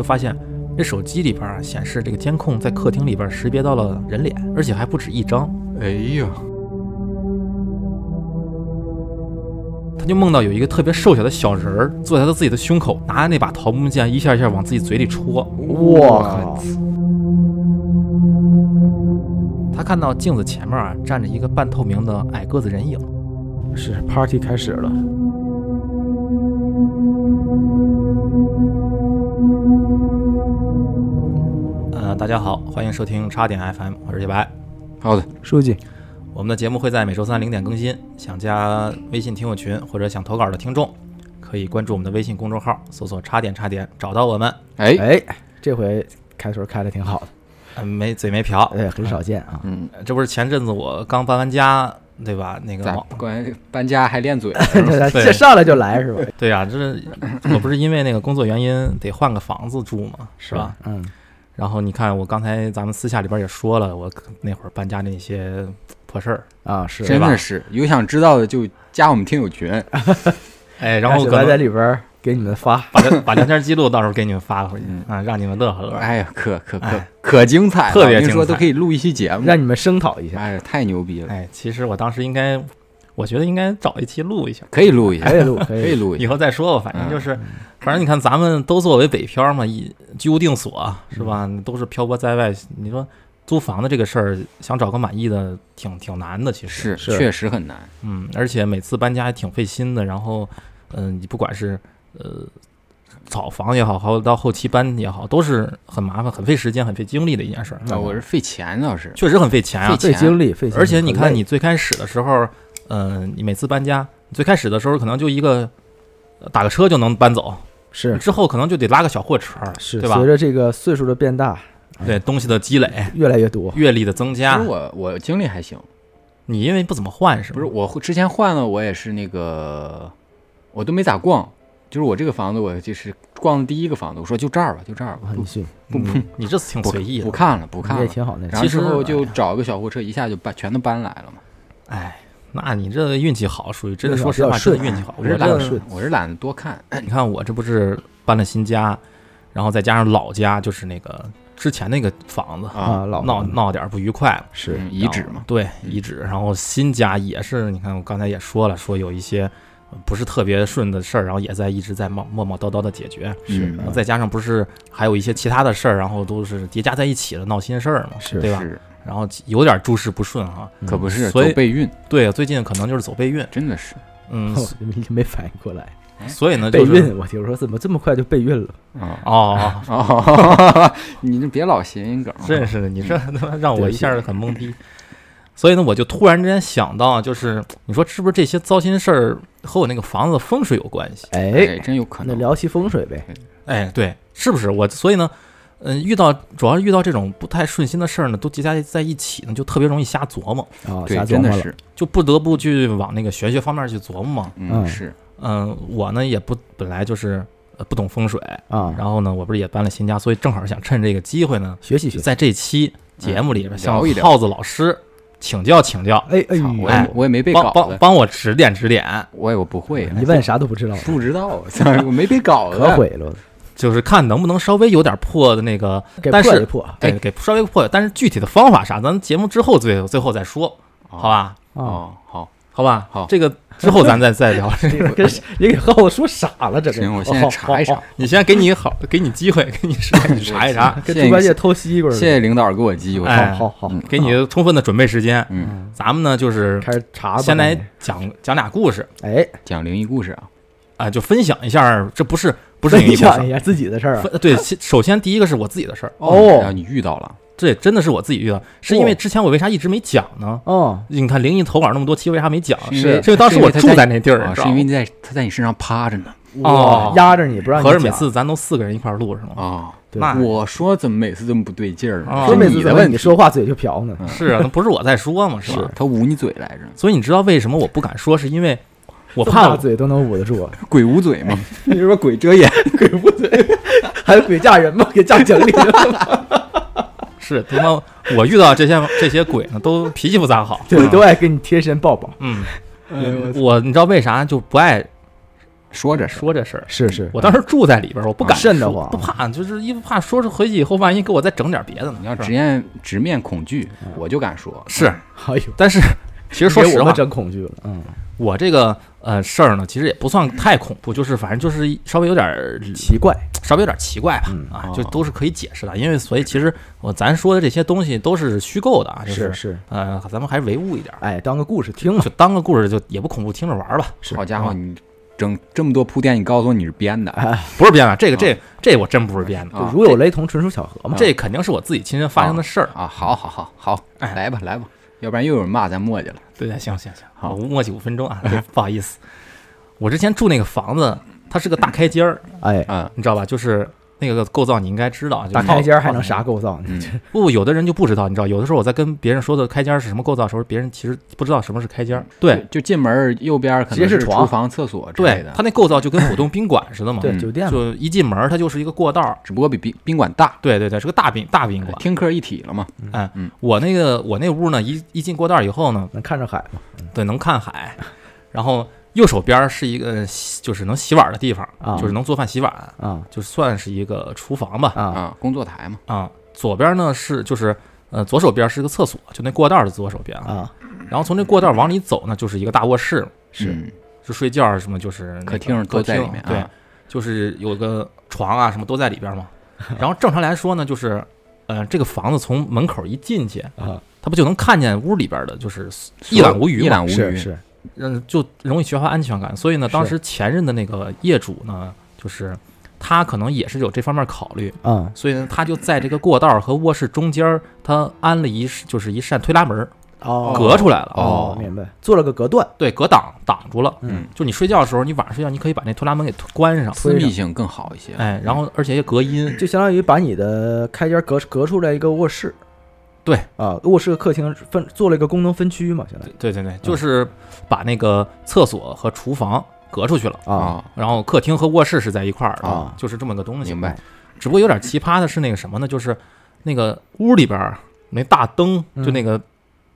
就发现这手机里边啊显示这个监控在客厅里边识别到了人脸，而且还不止一张。哎呀，他就梦到有一个特别瘦小的小人儿坐在他自己的胸口，拿着那把桃木剑一下一下往自己嘴里戳。我靠！他看到镜子前面啊站着一个半透明的矮个子人影，是 party 开始了。大家好，欢迎收听叉点 FM，我是叶白。好的，书记，我们的节目会在每周三零点更新。想加微信听友群或者想投稿的听众，可以关注我们的微信公众号，搜索“叉点叉点”找到我们。哎，哎，这回开头开的挺好的，嗯，没嘴没瓢，对，很少见啊。嗯，这不是前阵子我刚搬完家，对吧？那个关于搬家还练嘴？这上来就来是吧？对呀、这我不是因为那个工作原因得换个房子住嘛，是吧？？嗯，然后你看，我刚才咱们私下里边也说了，我那会儿搬家那些破事儿，啊是。吧真的是有想知道的就加我们听友群。哎，然后 我在里边儿给你们发，把聊把聊天记录到时候给你们发回去嗯啊，让你们乐呵乐呵。哎呀，可可可哎可精彩了，特别精彩都可以录一期节目。让你们声讨一下，哎呀，太牛逼了，哎，其实我当时应该，我觉得应该找一期录一下，可以录一下，可以录，可 可以以。录一下。以后再说吧。反正嗯就是，反正你看，咱们都作为北漂嘛，一居无定所是吧？都是漂泊在外，你说租房子这个事儿，想找个满意的，挺挺难的。其实是，确实很难。嗯，而且每次搬家还挺费心的。然后，嗯，你不管是呃找房也好，还有到后期搬也好，都是很麻烦、很费时间、很费精力的一件事儿。啊，我是费钱倒是，确实很费钱啊费。费精力，费而且你看，你最开始的时候，嗯、你每次搬家，最开始的时候可能就一个呃打个车就能搬走，是之后可能就得拉个小货车，是，对吧随？着这个岁数的变大，对东西的积累、越来越多。阅历的增加其实，我我经历还行，你因为不怎么换是吗？不是我之前换了，我也是那个，我都没咋逛，就是我这个房子，我就是逛的第一个房子，我说就这儿吧，就这儿吧，不不你这次挺随意的。不看了，不你看了。也挺好那其实然后之后就找个小货车，一下就搬全都搬来了嘛。哎，那你这运气好，属于真的，说实话，真的运气好。我是懒我这得，我是懒得多看。你看我这不是搬了新家，然后再加上老家就是那个之前那个房子，啊，老闹闹点不愉快了。是嗯遗址嘛，对，遗址。然后新家也是，你看我刚才也说了，说有一些呃不是特别顺的事儿，然后也在一直在磨磨磨叨叨的解决。是再加上不是还有一些其他的事儿，然后都是叠加在一起了，闹心事儿嘛，是对吧？是，然后有点诸事不顺哈。可不是所以走备孕，对，最近可能就是走备孕，真的是。嗯，我没没反应过来，所以呢，备就是孕，我听说怎么这么快就备孕了？啊哦，哦，你这别老谐音梗啊，真是的，你这他妈让我一下子很懵逼。所以呢，我就突然之间想到，就是你说是不是这些糟心事儿和我那个房子风水有关系？哎，哎，真有可能。那聊起风水呗。哎，对，是不是我？所以呢，嗯、遇到主要是遇到这种不太顺心的事儿呢，都叠加在一起呢，就特别容易瞎琢磨，啊，对瞎，琢磨了。真的是，就不得不去往那个玄学方面去琢磨嘛。嗯，嗯是，嗯、我呢也不本来就是呃不懂风水，啊，然后呢，我不是也搬了新家，所以正好想趁这个机会呢，学习学习。在这期节目里边向耗子老师请教请教，哎哎，我我也没被搞，帮帮我指点指点，我也我不会，一问啥都不知道，不知道，我没背稿子，可毁了，就是看能不能稍微有点破的那个，给但是破一破。对，给稍微破，但是具体的方法啥，咱节目之后最最后再说，哦好？吧？啊，哦，好，好吧，好这个之后咱再 再聊。跟你给耗子说傻了，这个。行，我现在查一查。你先给你好，给你机会，给你 时间，你查一查，跟猪八戒偷西瓜似的。谢谢领导给我机会。哎好好给你充分的准备时间。嗯，咱们呢就是开始查吧。先来讲讲俩故事哎，讲灵异故事啊，啊，就分享一下，这不是不是分灵异故事。享一下自己的事儿啊。对，首先第一个是我自己的事儿，哦然后你遇到了，这真的是我自己遇到，是因为哦之前我为啥一直没讲呢？哦，你看灵异投稿那么多期，为啥没讲？是因为当时我住在那地儿，啊，是因为你在他在你身上趴着呢。哦压着你不让你讲合着每次咱都四个人一块儿录是吗？啊，我说怎么每次这么不对劲儿呢？啊说每次怎么你你的问题，说话嘴就瓢呢？是啊，那不是我在说吗？是吧？他捂你嘴来着，所以你知道为什么我不敢说？是因为我怕我嘴都能捂得住啊，鬼捂嘴嘛。你是说鬼遮眼？鬼捂嘴，还有鬼嫁人吗？给嫁井里了，是他妈我遇到这些这些鬼呢，都脾气不咋好。对，都爱跟你贴身抱抱。嗯，我你知道为啥就不爱说着说这事儿。是是，我当时住在里边儿，我不敢说瘆得慌不怕，就是因为怕说是回去以后，万一给我再整点别的呢。你要直面直面恐惧，我就敢说是，哎呦，但是其实说实话真恐惧了，嗯，我这个呃事儿呢，其实也不算太恐怖，就是反正就是稍微有点儿奇怪，稍微有点奇怪吧，嗯。啊，哦。就都是可以解释的。因为所以其实我咱说的这些东西都是虚构的啊，就是是，呃，咱们还是唯物一点儿，哎，当个故事听。嘛，就当个故事，就也不恐怖，听着玩儿吧。是。好家伙，你整这么多铺垫，你告诉我你是编的，哎，不是编的，这个这这我真不是编的，如有雷同，纯属巧合嘛，这肯定是我自己亲身发生的事儿。啊，好好好好，哎来吧来吧，要不然又有人骂咱磨叽了。对对，行行行，好我默契五分钟啊，不好意思，我之前住那个房子，它是个大开间儿，哎，嗯你知道吧？就是那个构造你应该知道，就是开间儿还能啥构造 不，有的人就不知道，你知道，有的时候我在跟别人说的开间儿是什么构造的时候，别人其实不知道什么是开间儿。对，就进门右边可直接是床能是厨房、厕所之类的，，对它那构造就跟普通宾馆似的嘛，对，嗯酒店，就一进门它就是一个过道。只不过比宾宾馆大，对对对，是个大宾大宾馆。听客一体了嘛。我那个我那屋呢，一一进过道以后呢，能看着海嘛，对，能看海，然后右手边是一个洗就是能洗碗的地方，啊。就是能做饭洗碗，啊。就算是一个厨房吧。啊。啊，工作台嘛，啊，左边呢是就是呃左手边是个厕所，就那过道儿的左手边。啊。啊，然后从这过道往里走呢，就是一个大卧室，是。嗯。就睡觉什么就是那个客厅客都在里面，厅对啊，就是有个床啊什么都在里边嘛。然后正常来说呢，就是呃这个房子从门口一进去啊，他不就能看见屋里边的，就是一览无余嘛一览无余，是是，嗯，就容易缺乏安全感。所以呢，当时前任的那个业主呢，就是他可能也是有这方面考虑，嗯所以呢，他就在这个过道和卧室中间，他安了一就是一扇推拉门儿，哦，隔出来了。哦，明白，做了个隔断，对，隔挡挡住了。嗯就你睡觉的时候，你晚上睡觉，你可以把那推拉门给关上，私密性更好一些。哎，然后而且也隔音。就相当于把你的开间隔隔出来一个卧室，对啊，卧室和客厅分做了一个功能分区嘛，现在对对对，就是把那个厕所和厨房隔出去了，啊啊，然后客厅和卧室是在一块儿的，啊就是这么个东西。明白。只不过有点奇葩的是那个什么呢？就是那个屋里边儿那大灯，嗯就那个。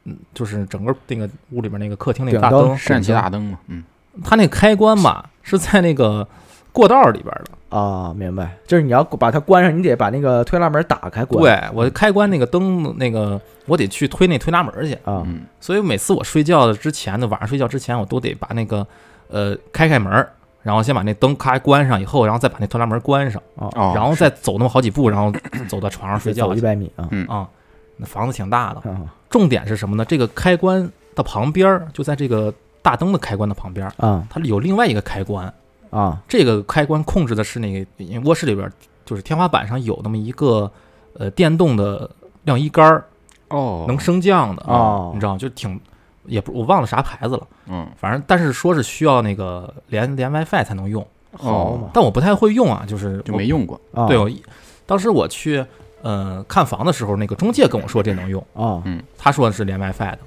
嗯，就是整个那个屋里边那个客厅那个大灯，疝气大灯嘛，嗯，它那开关嘛是在那个过道里边的。啊，明白，就是你要把它关上，你得把那个推拉门打开关，对我开关那个灯，那个我得去推那推拉门去。啊。嗯所以每次我睡觉之前呢，晚上睡觉之前，我都得把那个呃开开门儿，然后先把那灯开关上，以后然后再把那推拉门关上，啊，哦，然后再走那么好几步，然后 走到床上睡觉走一去百米啊。嗯。啊。那房子挺大的，啊。重点是什么呢？这个开关的旁边儿就在这个大灯的开关的旁边儿，啊。它有另外一个开关，啊。这个开关控制的是那个因为卧室里边儿就是天花板上有那么一个呃电动的晾衣杆儿，哦，能升降的哦。你知道就挺也不我忘了啥牌子了，嗯。反正但是说是需要那个连连 WiFi 才能用，好嘛。但我不太会用啊，就是就没用过，啊，对我一当时我去呃看房的时候，那个中介跟我说这能用，啊他说的是连 WiFi 的。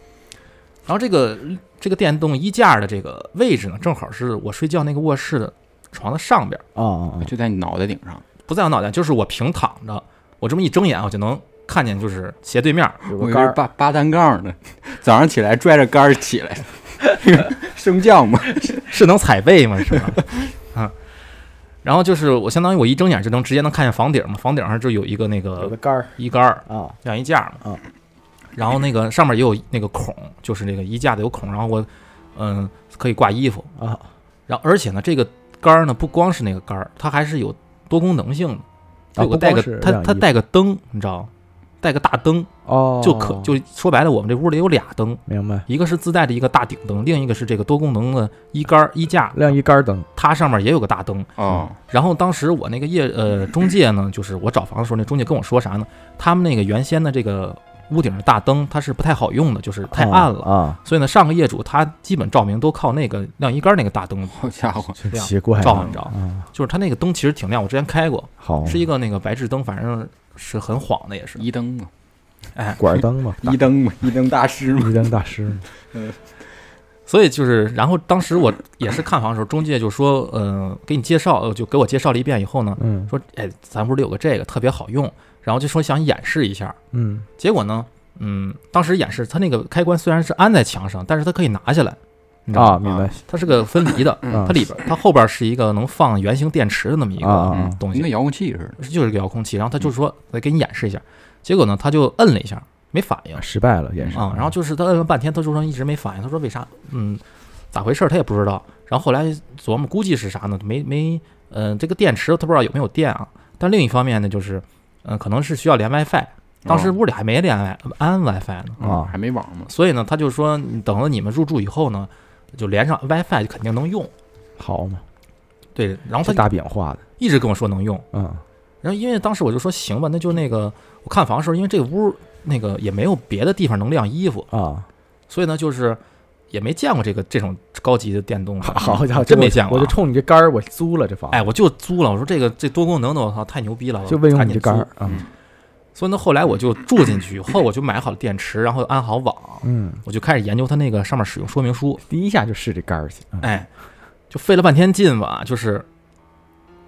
然后这个这个电动衣架的这个位置呢，正好是我睡觉那个卧室的床的上边儿，啊啊就在你脑袋顶上。不在我脑袋，就是我平躺着，我这么一睁眼，我就能看见就是斜对面儿。有个杆儿我以为扒扒单杠呢，早上起来拽着杆儿起来，升降嘛。是能踩背吗？是吧？啊，然后就是我相当于我一睁眼就能直接能看见房顶嘛，房顶上就有一个那有个个杆儿衣杆儿、啊晾衣架嘛。啊然后那个上面也有那个孔，就是那个衣架的有孔，然后我嗯可以挂衣服。啊然后而且呢，这个杆儿呢不光是那个杆儿，它还是有多功能性的。有个带个它它带个灯，你知道吗？带个大灯哦，就可就说白了，我们这屋里有俩灯，明白，一个是自带的一个大顶灯，另一个是这个多功能的衣杆儿衣架，晾衣杆儿灯它上面也有个大灯。哦，然后当时我那个业呃中介呢，就是我找房的时候，那中介跟我说啥呢？他们那个原先的这个屋顶的大灯，它是不太好用的，就是太暗了。啊，所以呢，上个业主他基本照明都靠那个晾衣杆那个大灯好家伙，奇怪啊照，你知道，啊，就是他那个灯其实挺亮，我之前开过，好。是一个那个白炽灯，反正是很晃的，也是。一灯嘛，哎，管儿灯嘛，一灯嘛，一灯大师嘛。一灯大师。嗯 所以就是，然后当时我也是看房的时候，中介就说，呃，给你介绍，呃就给我介绍了一遍以后呢，嗯。说，哎，咱屋里有个这个特别好用，然后就说想演示一下，嗯结果呢，嗯，当时演示他那个开关虽然是安在墙上，但是他可以拿下来，啊，你知道吗？明白它是个分离的，嗯它里边它后边是一个能放圆形电池的那么一个啊啊嗯，东西跟，遥控器似的。就是个遥控器。然后他就说来给你演示一下，结果呢他就摁了一下，没反应失败了也是啊。然后就是他摁了半天，他就说一直没反应，他说为啥？嗯，咋回事儿？他也不知道。然后后来琢磨，估计是啥呢？没没，嗯、这个电池他不知道有没有电啊。但另一方面呢，就是嗯、可能是需要连 WiFi，当时哦屋里还没连 Wi 安 WiFi 呢。嗯啊还没网呢。所以呢，他就说，你等了你们入住以后呢，就连上 WiFi 就肯定能用。好嘛，对，然后他这大饼画的，一直跟我说能用，嗯然后因为当时我就说行吧，那就那个我看房的时候，因为这个屋那个也没有别的地方能晾衣服，啊，所以呢就是也没见过这个这种高级的电动的，好家伙，真没见过啊。我就冲你这杆儿，我租了这房，哎，我就租了，我说这个这多功能的，我操，太牛逼了，就为用你这杆儿。啊，嗯所以呢，后来我就住进去以后，我就买好了电池，然后安好网，嗯，我就开始研究它那个上面使用说明书。第一下就试这杆儿去，嗯哎，就费了半天劲吧，就是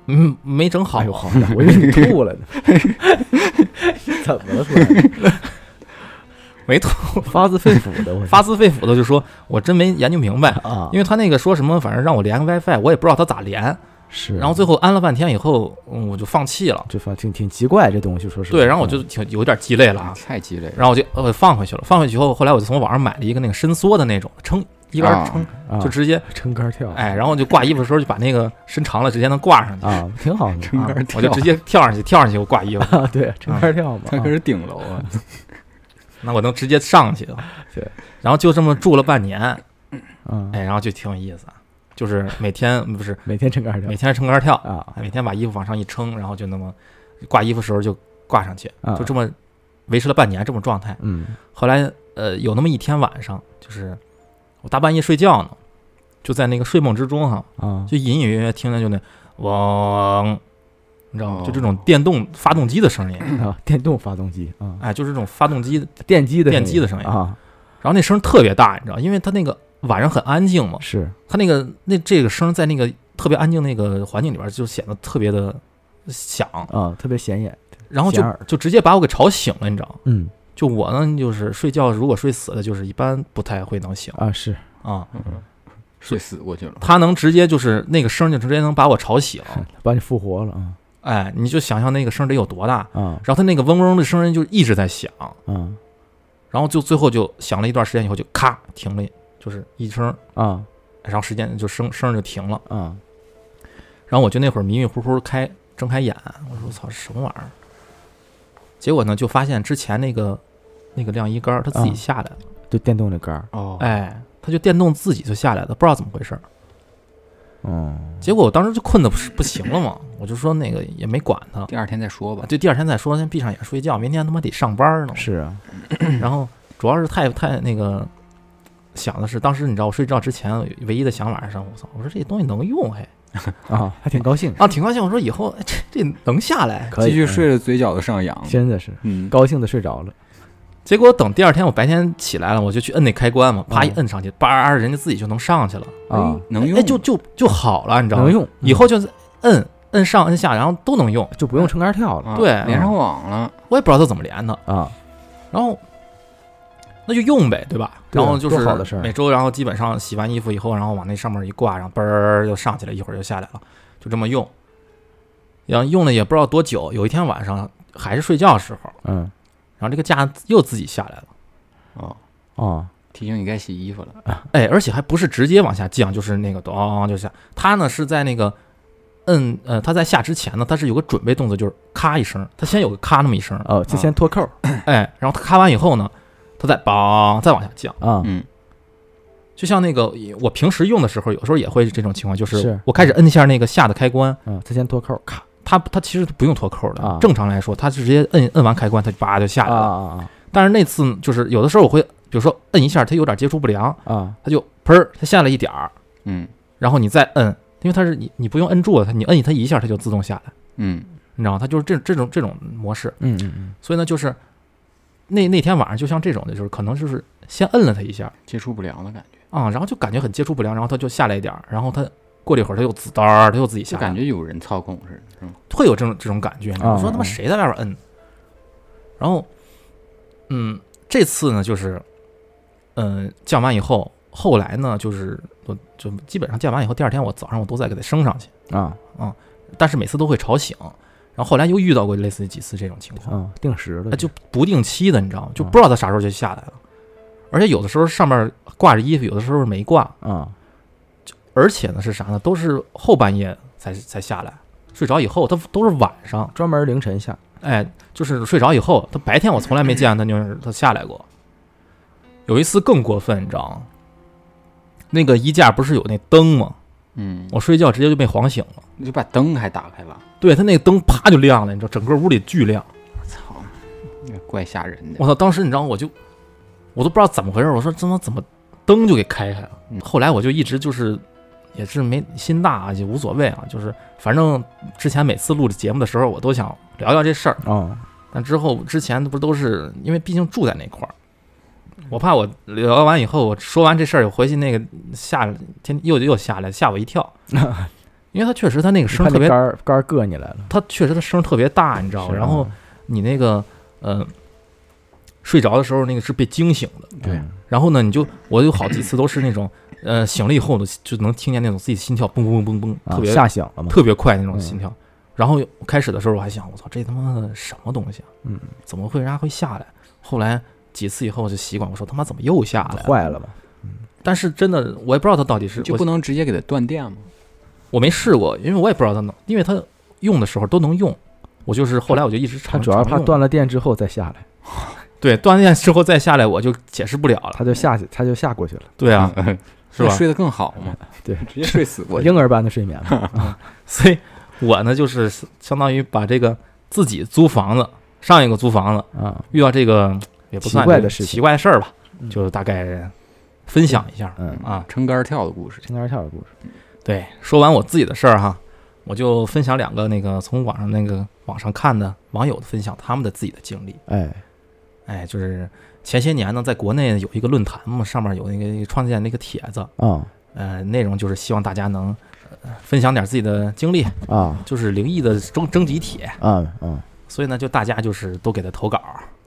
嗯没整好哎。呦，好家伙，我以为你吐了呢，怎么了？没吐，发自肺腑的，我发自肺腑的就说，我真没研究明白，啊，因为他那个说什么，反正让我连个 WiFi，我也不知道他咋连。是，然后最后安了半天以后，嗯我就放弃了。就反挺挺奇怪这东西，说是对，然后我就挺有点鸡肋了啊，太鸡肋。然后我就呃放回去了。放回去以后，后来我就从网上买了一个那个伸缩的那种撑一杆啊撑，啊就直接 撑杆儿跳，哎，然后就挂衣服的时候就把那个伸长了，直接能挂上去。啊，挺好的撑杆跳啊我就直接跳上去，跳上去我挂衣服，啊，对，撑杆儿跳嘛，啊他可是顶楼啊。那我能直接上去。对，然后就这么住了半年，嗯，哎，然后就挺有意思，就是每天不是每天撑杆儿跳每天撑杆跳，啊哎每天把衣服往上一撑，然后就那么挂衣服时候就挂上去，啊就这么维持了半年这种状态。嗯后来呃有那么一天晚上，就是我大半夜睡觉呢，就在那个睡梦之中哈，啊就隐隐约约听见就那嗡，你知道吗？哦就这种电动发动机的声音，啊，电动发动机啊，哎，就是这种发动机，电机的电机的声音啊，然后那声特别大，你知道，因为它那个晚上很安静嘛，是它那个那这个声在那个特别安静那个环境里边就显得特别的响，啊，特别显眼，然后就就直接把我给吵醒了，你知道吗？嗯就我呢，就是睡觉如果睡死了，就是一般不太会能醒啊是，啊。睡死过去了。他能直接就是那个声就直接能把我吵醒，把你复活了啊哎，你就想象那个声得有多大，嗯。然后他那个嗡嗡的声音就一直在响，嗯。然后就最后就响了一段时间以后就咔停了，就是一声，啊然后时间就声声就停了，嗯。然后我就那会儿迷迷糊糊开睁开眼，我说我操什么玩意儿？结果呢就发现之前那个那个晾衣杆儿它自己啊下来了，就电动的杆儿，哦，哎，它就电动自己就下来了，不知道怎么回事儿。嗯结果我当时就困的不是不行了嘛，我就说那个也没管他，第二天再说吧。就第二天再说，先闭上眼睡觉，明天他妈得上班呢。是啊 然后主要是太太那个想的是，当时你知道我睡觉之前唯一的想法是什么？我操，我说这东西能用嘿啊，还挺高兴，啊，挺高兴。我说以后哎这这能下来。继续睡着，嘴角都上扬嗯。真的是嗯，高兴的睡着了结果等第二天我白天起来了，我就去摁那开关嘛，啪一嗯摁上去，叭，人家自己就能上去了，啊，能用哎，就就就好了，你知道吗？能用，以后就是摁摁上摁下，然后都能用。就不用撑杆跳了。啊对。连上网了。我也不知道他怎么连的，啊。然后那就用呗，对吧？然后就是每周，然后基本上洗完衣服以后，然后往那上面一挂，然后嘣儿就上去了，一会儿就下来了，就这么用。然后用了也不知道多久，有一天晚上还是睡觉的时候，嗯然后这个架又自己下来了，哦，哦提醒你该洗衣服了。哎，而且还不是直接往下降，就是那个咚就下。它呢是在那个摁呃，它在下之前呢，它是有个准备动作，就是咔一声，它先有个咔那么一声，哦，就先脱扣儿哎，然后它咔完以后呢，它再梆再往下降。啊嗯，就像那个我平时用的时候，有时候也会这种情况，就是是我开始摁一下那个下的开关，嗯，它先脱扣儿咔它它其实不用脱扣的，啊。正常来说，它是直接摁摁完开关，它就叭就下啊来了。啊啊但是那次就是有的时候我会，比如说摁一下，它有点接触不良，啊。它就砰儿，它下来一点儿，嗯。然后你再摁，因为它是你你不用摁住它，你摁它一下它就自动下来，嗯。你知道吗？它就是这这种这种模式，嗯嗯嗯。所以呢，就是那那天晚上就像这种的，就是可能就是先摁了它一下接触不良的感觉，啊、然后就感觉很接触不良，然后它就下来一点儿，然后它过了一会儿它又滋哒儿，它又自己就下来了，感觉有人操控似的，是吗？会有这种这种感觉。你知道吗啊说他妈谁在外边摁？然后，嗯，这次呢，就是，嗯，降完以后，后来呢，就是我就基本上降完以后，第二天我早上我都在给它升上去，啊但是每次都会吵醒。然后后来又遇到过类似于几次这种情况，啊，定时的它就不定期的，你知道吗？就啊不知道它啥时候就下来了。而且有的时候上面挂着衣服，有的时候没挂，啊而且呢是啥呢？都是后半夜才才下来，睡着以后，他都是晚上，专门凌晨下哎，就是睡着以后，他白天我从来没见他就是他下来过。有一次更过分，你知道吗？那个衣架不是有那灯吗？嗯，我睡觉直接就被晃醒了。你就把灯还打开了，对，他那个灯啪就亮了，你知道，整个屋里巨亮。我操，那怪吓人的。我操！当时你知道，我就我都不知道怎么回事，我说这他妈怎么灯就给开开了？嗯后来我就一直就是也是没心大啊，也无所谓啊，就是反正之前每次录节目的时候，我都想聊聊这事儿。啊但之后之前不都是因为毕竟住在那块儿，我怕我聊完以后，我说完这事儿，我回去那个吓天又又下来吓我一跳，因为他确实他那个声特别杆，儿杆儿硌你来了，他确实他声特别大，你知道吗？然后啊你那个呃睡着的时候，那个是被惊醒的，对。嗯然后呢，你就我有好几次都是那种呃醒了以后呢，就能听见那种自己心跳嘣嘣嘣嘣，啊特别吓醒了嘛，特别快那种嗯心跳。然后开始的时候我还想，我操，这他妈的什么东西啊？嗯，怎么会人家会下来？后来几次以后我就习惯，我说他妈怎么又下来了？坏了吧？嗯但是真的我也不知道它到底是就不能直接给它断电吗？我没试过，因为我也不知道它能，因为它用的时候都能用。我就是后来我就一直它主要怕断了电之后再下来，对断电之后再下来我就解释不了了。他就下去，他就下过去了，对啊，是吧？睡得更好嘛？对，直接睡死过去。婴儿般的睡眠嘛。所以我呢就是相当于把这个自己租房子，上一个租房子啊，遇到这个也不算奇怪的事情奇怪的事儿吧，嗯就是大概分享一下嗯，啊。撑杆儿跳的故事，撑杆儿跳的故事，对，说完我自己的事儿哈，我就分享两个那个从网上那个网上看的网友的分享他们的自己的经历。哎，哎，就是前些年呢，在国内有一个论坛嘛，上面有那个创建那个帖子，啊。呃，内容就是希望大家能、呃分享点自己的经历，啊。就是灵异的征征集帖。啊啊。所以呢，就大家就是都给他投稿。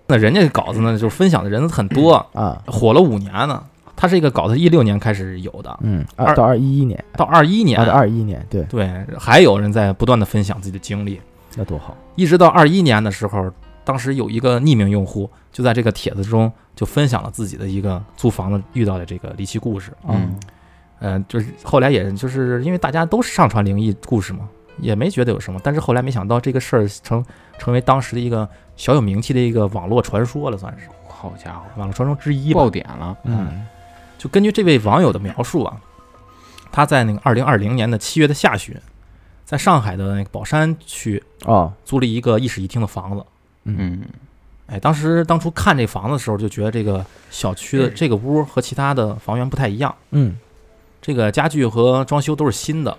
那人家稿子呢，就是分享的人很多，啊，火了五年呢。他这个稿子一六年开始有的，嗯，二二到二一一年，到二一年。二一年，对，对，还有人在不断的分享自己的经历，那多好，一直到二一年的时候，当时有一个匿名用户就在这个帖子中就分享了自己的一个租房子遇到的这个离奇故事。嗯嗯、就是后来也就是因为大家都上传灵异故事嘛，也没觉得有什么，但是后来没想到这个事儿成成为当时的一个小有名气的一个网络传说了，算是好家伙，网络传说之一吧爆。点了。嗯就根据这位网友的描述啊，他在那个二零二零年的七月的下旬，在上海的那个宝山区啊，租了一个一室一厅的房子。嗯，哎，当时当初看这房子的时候，就觉得这个小区的这个屋和其他的房源不太一样，嗯，这个家具和装修都是新的，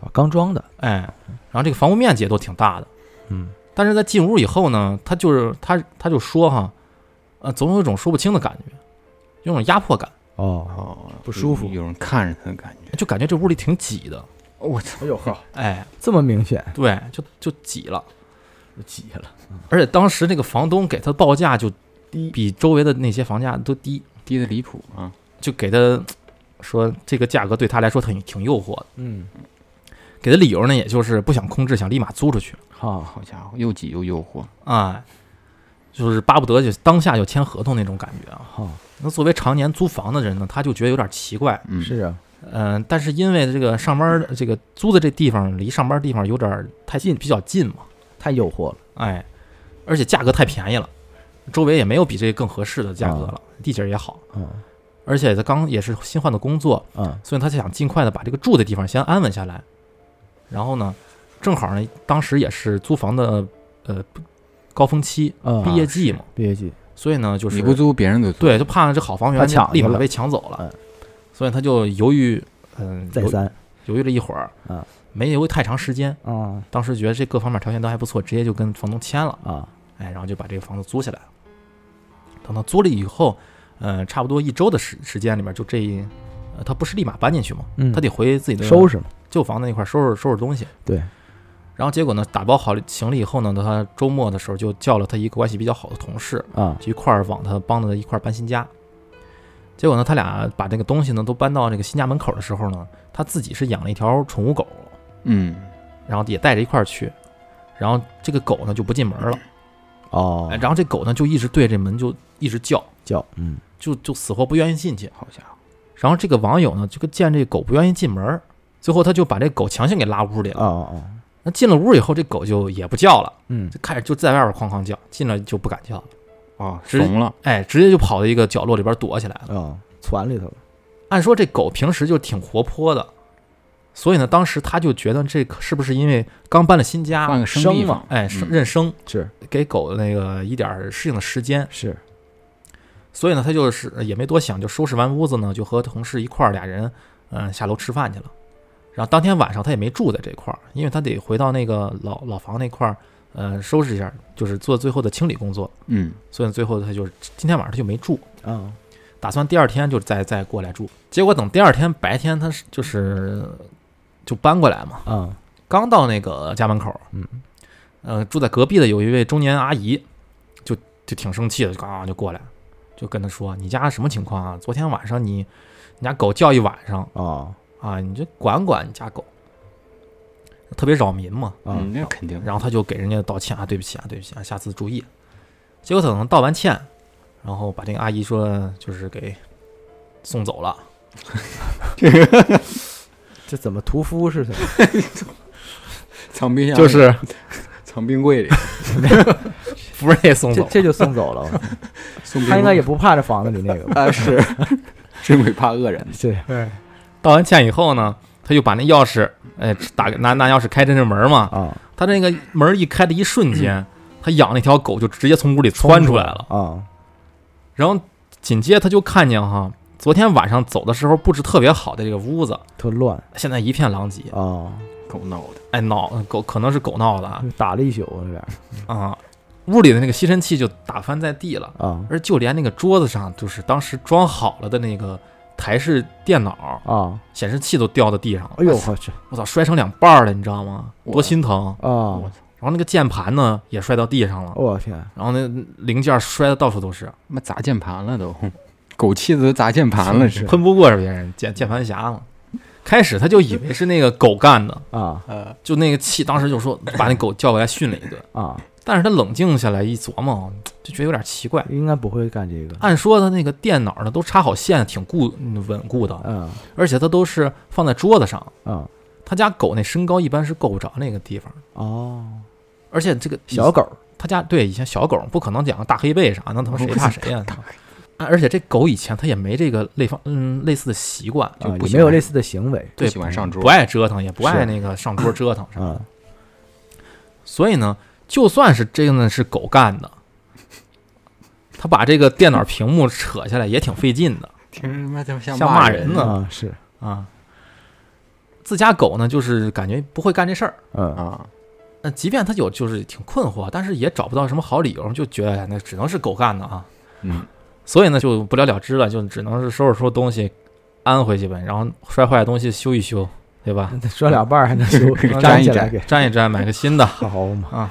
啊刚装的，哎，然后这个房屋面积也都挺大的。嗯但是在进屋以后呢，他就是他他就说哈，呃，总有一种说不清的感觉，有种压迫感，哦，哦，不舒服有人看着他的感觉。就感觉这屋里挺挤的，我操，哎呦呵，哎，这么明显，对，就就挤了。挤下了，而且当时那个房东给他报价就低比周围的那些房价都低，低的离谱啊！就给他说这个价格对他来说挺挺诱惑的。嗯，给的理由呢，也就是不想空置，想立马租出去。好，好家伙，又挤又诱惑。啊，就是巴不得就当下就签合同那种感觉啊。好，那作为常年租房的人呢，他就觉得有点奇怪，嗯，是啊，嗯、但是因为这个上班这个租的这地方离上班地方有点太近，比较近嘛，太诱惑了，哎，而且价格太便宜了，周围也没有比这个更合适的价格了，地界儿也好，嗯。而且他刚也是新换的工作，嗯。所以他就想尽快的把这个住的地方先安稳下来。然后呢，正好呢，当时也是租房的呃高峰期，嗯，毕业季嘛，毕业季，所以呢，就是你不租，别人都租。对，就怕这好房源他抢去了立马被抢走了。嗯，所以他就犹豫，嗯，犹再三，犹豫了一会儿啊，没留太长时间。啊当时觉得这各方面条件都还不错，直接就跟房东签了，啊，哎，然后就把这个房子租下来了。等到租了以后，呃，差不多一周的时时间里面，就这一，呃，他不是立马搬进去嘛，嗯，他得回自己的收拾嘛，旧房子那块儿收拾收拾东西。对。然后结果呢，打包好行李以后呢，他周末的时候就叫了他一个关系比较好的同事，啊，就一块儿往他帮他一块儿搬新家。结果呢，他俩把这个东西呢都搬到这个新家门口的时候呢，他自己是养了一条宠物狗，嗯，然后也带着一块儿去，然后这个狗呢就不进门了，哦。哎，然后这狗呢就一直对这门就一直叫，叫嗯。就就死活不愿意进去。好家伙，然后这个网友呢，这个见这狗不愿意进门，最后他就把这狗强行给拉屋里了。哦哦哦。那进了屋以后，这狗就也不叫了，嗯。就开始就在外边哐哐叫，进来就不敢叫了，哦，直怂了，哎，直接就跑到一个角落里边躲起来了。哦，窜里头了。按说这狗平时就挺活泼的，所以呢，当时他就觉得这可是不是因为刚搬了新家换家，个生地方，哎，认生，是给狗那个一点适应的时间，是所以呢，他就是也没多想，就收拾完屋子呢，就和同事一块儿俩人，嗯、下楼吃饭去了。然后当天晚上他也没住在这块儿，因为他得回到那个老老房那块儿，呃，收拾一下，就是做最后的清理工作。嗯，所以最后他就是今天晚上他就没住，啊打算第二天就再再过来住。结果等第二天白天他是就是就搬过来嘛，嗯刚到那个家门口，嗯，呃，住在隔壁的有一位中年阿姨，就就挺生气的，就刚就过来，就跟他说：“你家什么情况啊？昨天晚上你你家狗叫一晚上啊啊，你就管管你家狗，特别扰民嘛。啊嗯，那肯定，然后他就给人家道歉啊，对不起啊，对不起啊，下次注意。结果等道完歉，然后把这个阿姨说就是给送走了。这怎么屠夫似的？藏冰箱，就是 藏冰柜里，夫人也送走，这这就送走了，送他应该也不怕这房子里那个吧？啊是，真鬼怕恶人，对，对，道完歉以后呢，他就把那钥匙，哎，打拿拿钥匙开这这门嘛。啊，他那个门一开的一瞬间，他养那条狗就直接从屋里窜出来了。啊。然后紧接着他就看见哈，昨天晚上走的时候布置特别好的这个屋子，特乱。现在一片狼藉。啊，狗闹的，哎，闹狗可能是狗闹的啊。打了一宿有点啊。屋里的那个吸尘器就打翻在地了，啊而就连那个桌子上，就是当时装好了的那个台式电脑啊，显示器都掉到地上了。哎呦我去。我操，摔成两半儿了，你知道吗？我。多心疼！啊我，操，然后那个键盘呢也摔到地上了，我天，然后那零件摔的到处都是，妈砸键盘了都，狗气子都砸键盘了是是，喷不过别人键键盘侠嘛。开始他就以为是那个狗干的，啊呃，就那个气，当时就说把那狗叫过来训了一顿。啊，但是他冷静下来一琢磨，就觉得有点奇怪。应该不会干这个，按说他那个电脑呢都插好线，挺固嗯稳固的，嗯而且他都是放在桌子上。嗯他家狗那身高一般是够不着那个地方，哦，而且这个小狗他家对以前小狗不可能养个大黑背啥，那他妈谁怕谁呀、啊？而且这狗以前它也没这个类方嗯类似的习惯，就，不喜欢也没有类似的行为对不喜欢上桌不爱折腾，也不爱那个上桌折腾啥的。啊所以呢，就算是这个呢是狗干的，他把这个电脑屏幕扯下来也挺费劲的 听着他妈像像骂人人呢啊是啊。自家狗呢，就是感觉不会干这事儿。嗯啊，那即便他有就是挺困惑，但是也找不到什么好理由，就觉得哎那只能是狗干的啊。嗯，所以呢，就不了了之了，就只能是收拾收拾东西安回去呗，然后摔坏的东西修一修，对吧？摔两半儿还能修 粘一粘粘起来给粘一粘，买个新的好嘛啊。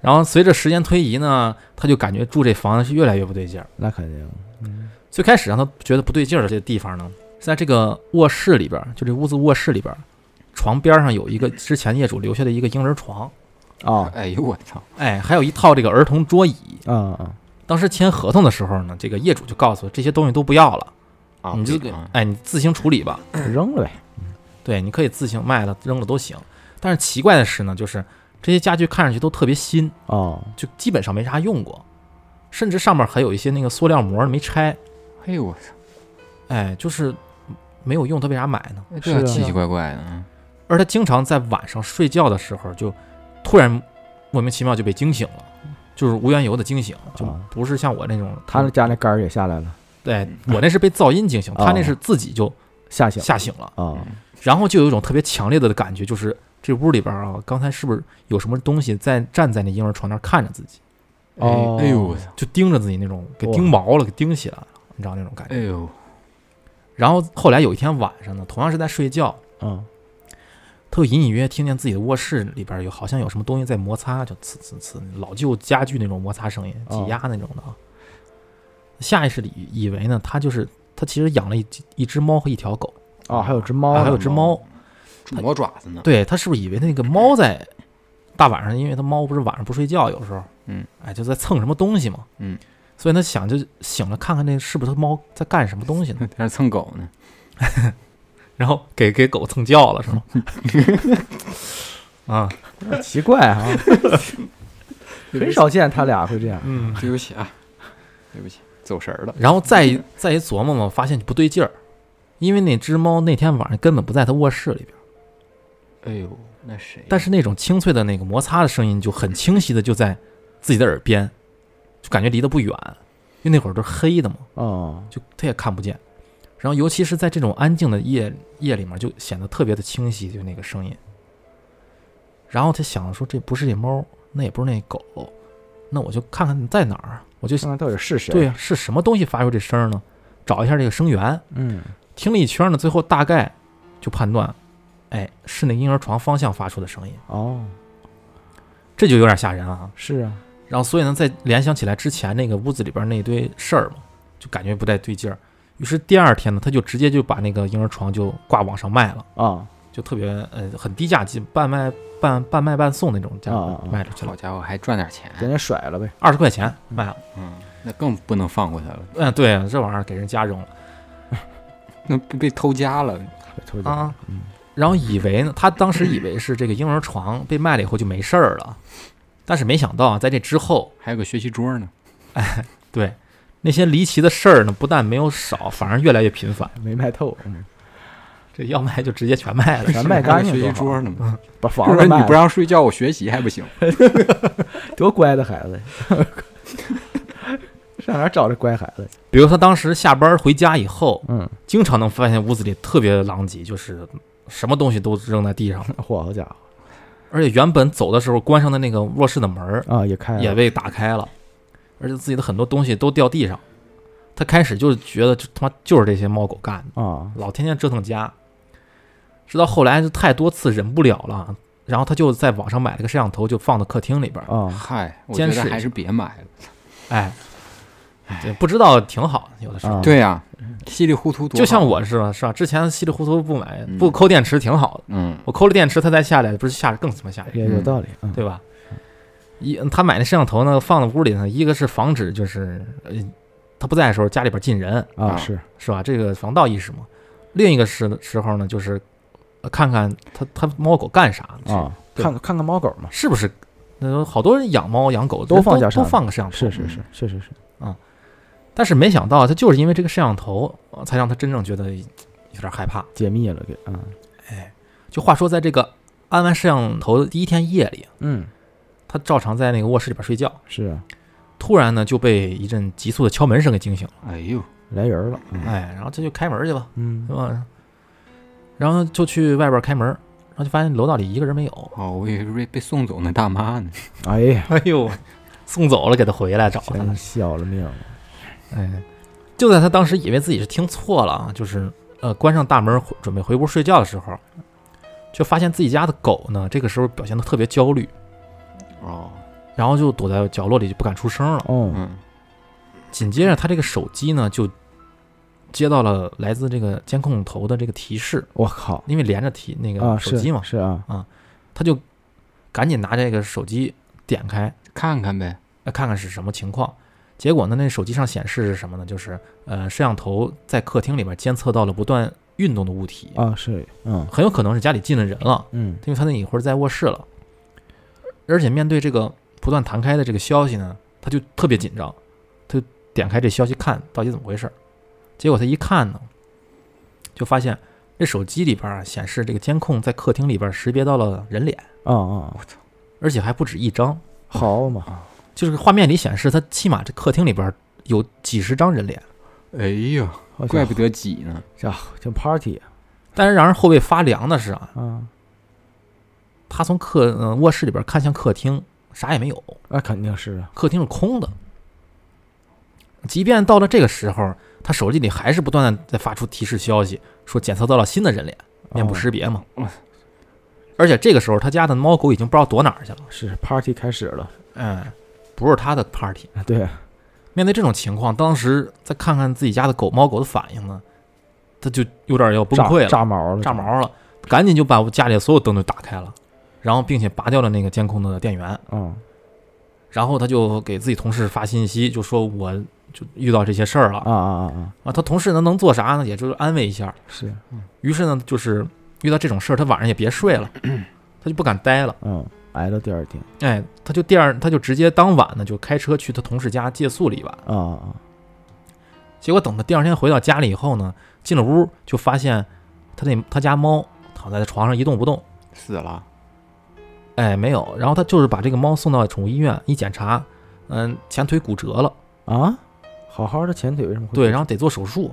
然后随着时间推移呢，他就感觉住这房子是越来越不对劲儿。那肯定嗯最开始让他觉得不对劲儿的这个地方呢，在这个卧室里边儿，就这屋子卧室里边儿，床边上有一个之前业主留下的一个婴儿床，啊哎呦我操，哎，还有一套这个儿童桌椅。啊啊当时签合同的时候呢，这个业主就告诉我这些东西都不要了，啊，你就给啊哎你自行处理吧。扔了呗。对，你可以自行卖了扔了都行。但是奇怪的是呢，就是这些家具看上去都特别新，哦。就基本上没啥用过，甚至上面还有一些那个塑料膜没拆，哎呦我操，哎，就是没有用，他为啥买呢？是啊奇奇怪怪的，嗯。而他经常在晚上睡觉的时候，就突然莫名其妙就被惊醒了，就是无缘由的惊醒，就啊。不是像我那种，他那家那杆儿也下来了。对我那是被噪音惊醒，他那哦是自己就吓醒吓醒了，啊。然后就有一种特别强烈的感觉，就是这屋里边啊，刚才是不是有什么东西在站在那婴儿床那儿看着自己，哎哦哎呦，就盯着自己那种，给盯毛了，给盯起来了，你知道那种感觉。哎呦，然后后来有一天晚上呢，同样是在睡觉，嗯他就隐隐约约听见自己的卧室里边有好像有什么东西在摩擦，就呲呲呲，老旧家具那种摩擦声音，哦挤压那种的啊。下意识里以为呢，他就是他其实养了一一只猫和一条狗，哦，还有只猫啊，还有只猫。煮猫爪子呢。对他是不是以为那个猫在大晚上，因为他猫不是晚上不睡觉，有时候，嗯，哎，就在蹭什么东西嘛，嗯，所以他想就醒了看看那是不是他猫在干什么东西呢，在那蹭狗呢。然后给给狗蹭叫了是吗？啊，奇怪啊，很少见他俩会这样。嗯，对不起啊，对不起，走神儿了。然后再一再一琢磨嘛，发现不对劲儿，因为那只猫那天晚上根本不在他卧室里边，哎呦，那谁？但是那种清脆的那个摩擦的声音就很清晰的就在自己的耳边，就感觉离得不远，因为那会儿都是黑的嘛，哦，就他也看不见。然后尤其是在这种安静的夜夜里面，就显得特别的清晰，就那个声音。然后他想说，这不是这猫，那也不是那狗，那我就看看在哪儿，我就看看到底是谁？对，呀，是什么东西发出这声儿呢？找一下这个声源，嗯，听了一圈呢，最后大概就判断，哎，是那婴儿床方向发出的声音，哦，这就有点吓人啊。是啊，然后所以呢，再联想起来之前那个屋子里边那堆事儿嘛，就感觉不太对劲儿。于是第二天呢，他就直接就把那个婴儿床就挂网上卖了，啊，就特别呃很低价，半卖半半卖半送那种价卖出去了，好家伙，还赚点钱。给人家甩了呗。二十块钱卖了。嗯，那更不能放过他了，嗯，对啊，这玩意儿给人家扔了 那被被偷家了。偷家啊。嗯然后以为呢，他当时以为是这个婴儿床被卖了以后就没事儿了，但是没想到啊，在这之后，还有个学习桌呢。哎 对那些离奇的事儿呢，不但没有少，反而越来越频繁。没卖透，嗯，这要卖就直接全卖了。全卖干净学习桌呢。把房子卖了不让睡觉，我学习还不行。多乖的孩子，上哪儿找这乖孩子？比如他当时下班回家以后，嗯，经常能发现屋子里特别狼藉，就是什么东西都扔在地上，嚯，好家伙而且原本走的时候关上的那个卧室的门儿啊，也开了也被打开了，而且自己的很多东西都掉地上。他开始就觉得就他妈就是这些猫狗干的，啊，老天天折腾家，直到后来就太多次忍不了了，然后他就在网上买了个摄像头，就放到客厅里边儿。啊，嗨，我监视觉得还是别买了。哎，对，不知道挺好，有的时候。啊对呀，稀里糊涂多。就像我是吧，是吧？之前稀里糊涂不买嗯不抠电池挺好的，嗯，我抠了电池，它再下来，不是下来更他妈吓人，也有道理，嗯，对吧？一他买那摄像头呢，放在屋里呢，一个是防止就是呃他不在的时候家里边进人，啊，啊是是吧？这个防盗意识嘛。另一个时时候呢，就是呃看看他他猫狗干啥，啊，对看看看猫狗嘛，是不是？那好多人养猫养狗都放下都放个摄像头，是是是，是是是啊，但是没想到他就是因为这个摄像头，呃才让他真正觉得有点害怕。解密了给，啊，就话说，在这个安完摄像头的第一天夜里，嗯，他照常在那个卧室里边睡觉，是啊，突然呢就被一阵急促的敲门声给惊醒了。哎呦，来人了，嗯哎，然后他就开门去吧，嗯是，吧？然后就去外边开门，然后就发现楼道里一个人没有。哦，我以为被被送走那大妈呢。哎呀，哎呦，送走了，给他回来找他了真。是要了命了，哎，就在他当时以为自己是听错了啊，就是呃关上大门回准备回屋睡觉的时候，就发现自己家的狗呢，这个时候表现的特别焦虑，哦，然后就躲在角落里就不敢出声了。哦，嗯，紧接着他这个手机呢就接到了来自这个监控头的这个提示，我靠，因为连着提那啊，个手机嘛，是是啊，他就赶紧拿这个手机点开，看看呗。呃看看是什么情况。结果呢，那手机上显示是什么呢？就是呃，摄像头在客厅里面监测到了不断运动的物体，啊，是，嗯很有可能是家里进了人了，嗯，因为他那一会儿在卧室了。而且面对这个不断弹开的这个消息呢，他就特别紧张，他就点开这消息看到底怎么回事儿。结果他一看呢，就发现这手机里边啊显示这个监控在客厅里边识别到了人脸，啊啊，我操而且还不止一张，好嘛，就是画面里显示他起码这客厅里边有几十张人脸。哎呀，怪不得挤呢。家伙像 party 但是让人后背发凉的是啊，啊，他从客呃卧室里边看向客厅，啥也没有，那肯定是啊，客厅是空的。即便到了这个时候，他手机里还是不断的在发出提示消息，说检测到了新的人脸，面部哦识别嘛。哦。而且这个时候，他家的猫狗已经不知道躲哪儿去了。是 party 开始了，嗯，不是他的 party，啊对，面对这种情况，当时再看看自己家的狗猫狗的反应呢，他就有点要崩溃了，炸毛了，炸毛了，赶紧就把我家里所有灯都打开了，然后并且拔掉了那个监控的电源，嗯然后他就给自己同事发信息，就说我就遇到这些事儿了啊啊啊啊，啊。他同事呢能做啥呢？也就是安慰一下。是，于是呢，就是遇到这种事儿，他晚上也别睡了，他就不敢待了。嗯，挨到第二天，哎，他就第二，他就直接当晚呢就开车去他同事家借宿了一晚。啊啊啊，结果等他第二天回到家里以后呢，进了屋就发现他那他家猫躺在床上一动不动。死了，哎，没有。然后他就是把这个猫送到宠物医院一检查，嗯，前腿骨折了，啊，好好的前腿为什么会对，然后得做手术，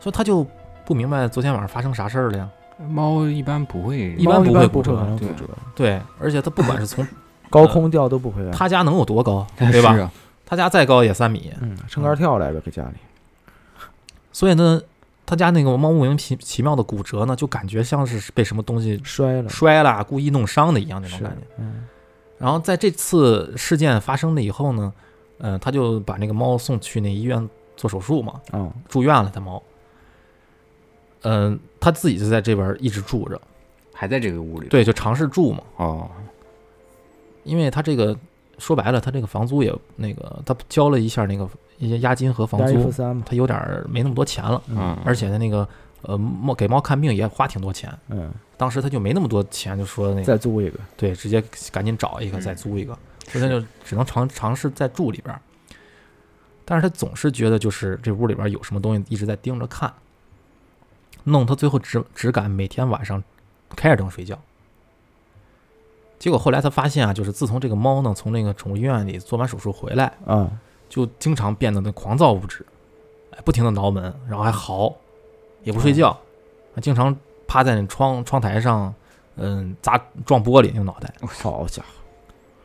所以他就不明白昨天晚上发生啥事儿了呀。猫一般不会，一般不会骨折骨对折，对，而且它不管是从 高空掉都不会，他家能有多高，对吧？他家再高也三米，嗯，撑杆跳来呗，搁家里，所以呢，他家那个猫莫名其其妙的骨折呢，就感觉像是被什么东西摔了，摔了，故意弄伤的一样那种感觉。，嗯然后在这次事件发生了以后呢，嗯、他就把那个猫送去那医院做手术嘛，嗯住院了。他猫，嗯、他自己就在这边一直住着，还在这个屋里。对，就尝试住嘛。哦，因为他这个说白了，他这个房租也那个，他交了一下那个一些押金和房租，他有点儿没那么多钱了，嗯，而且他那个呃猫给猫看病也花挺多钱，嗯，当时他就没那么多钱，就说那个再租一个，对，直接赶紧找一个嗯。再租一个，所以他就只能尝尝试再住里边儿。但是他总是觉得就是这屋里边儿有什么东西一直在盯着看，弄他最后只只敢每天晚上开着灯睡觉。结果后来他发现啊，就是自从这个猫呢从那个宠物医院里做完手术回来，啊，就经常变得那狂躁不止，哎，不停的挠门，然后还嚎，也不睡觉，还经常趴在那窗窗台上，嗯，砸撞玻璃那个脑袋。好家伙，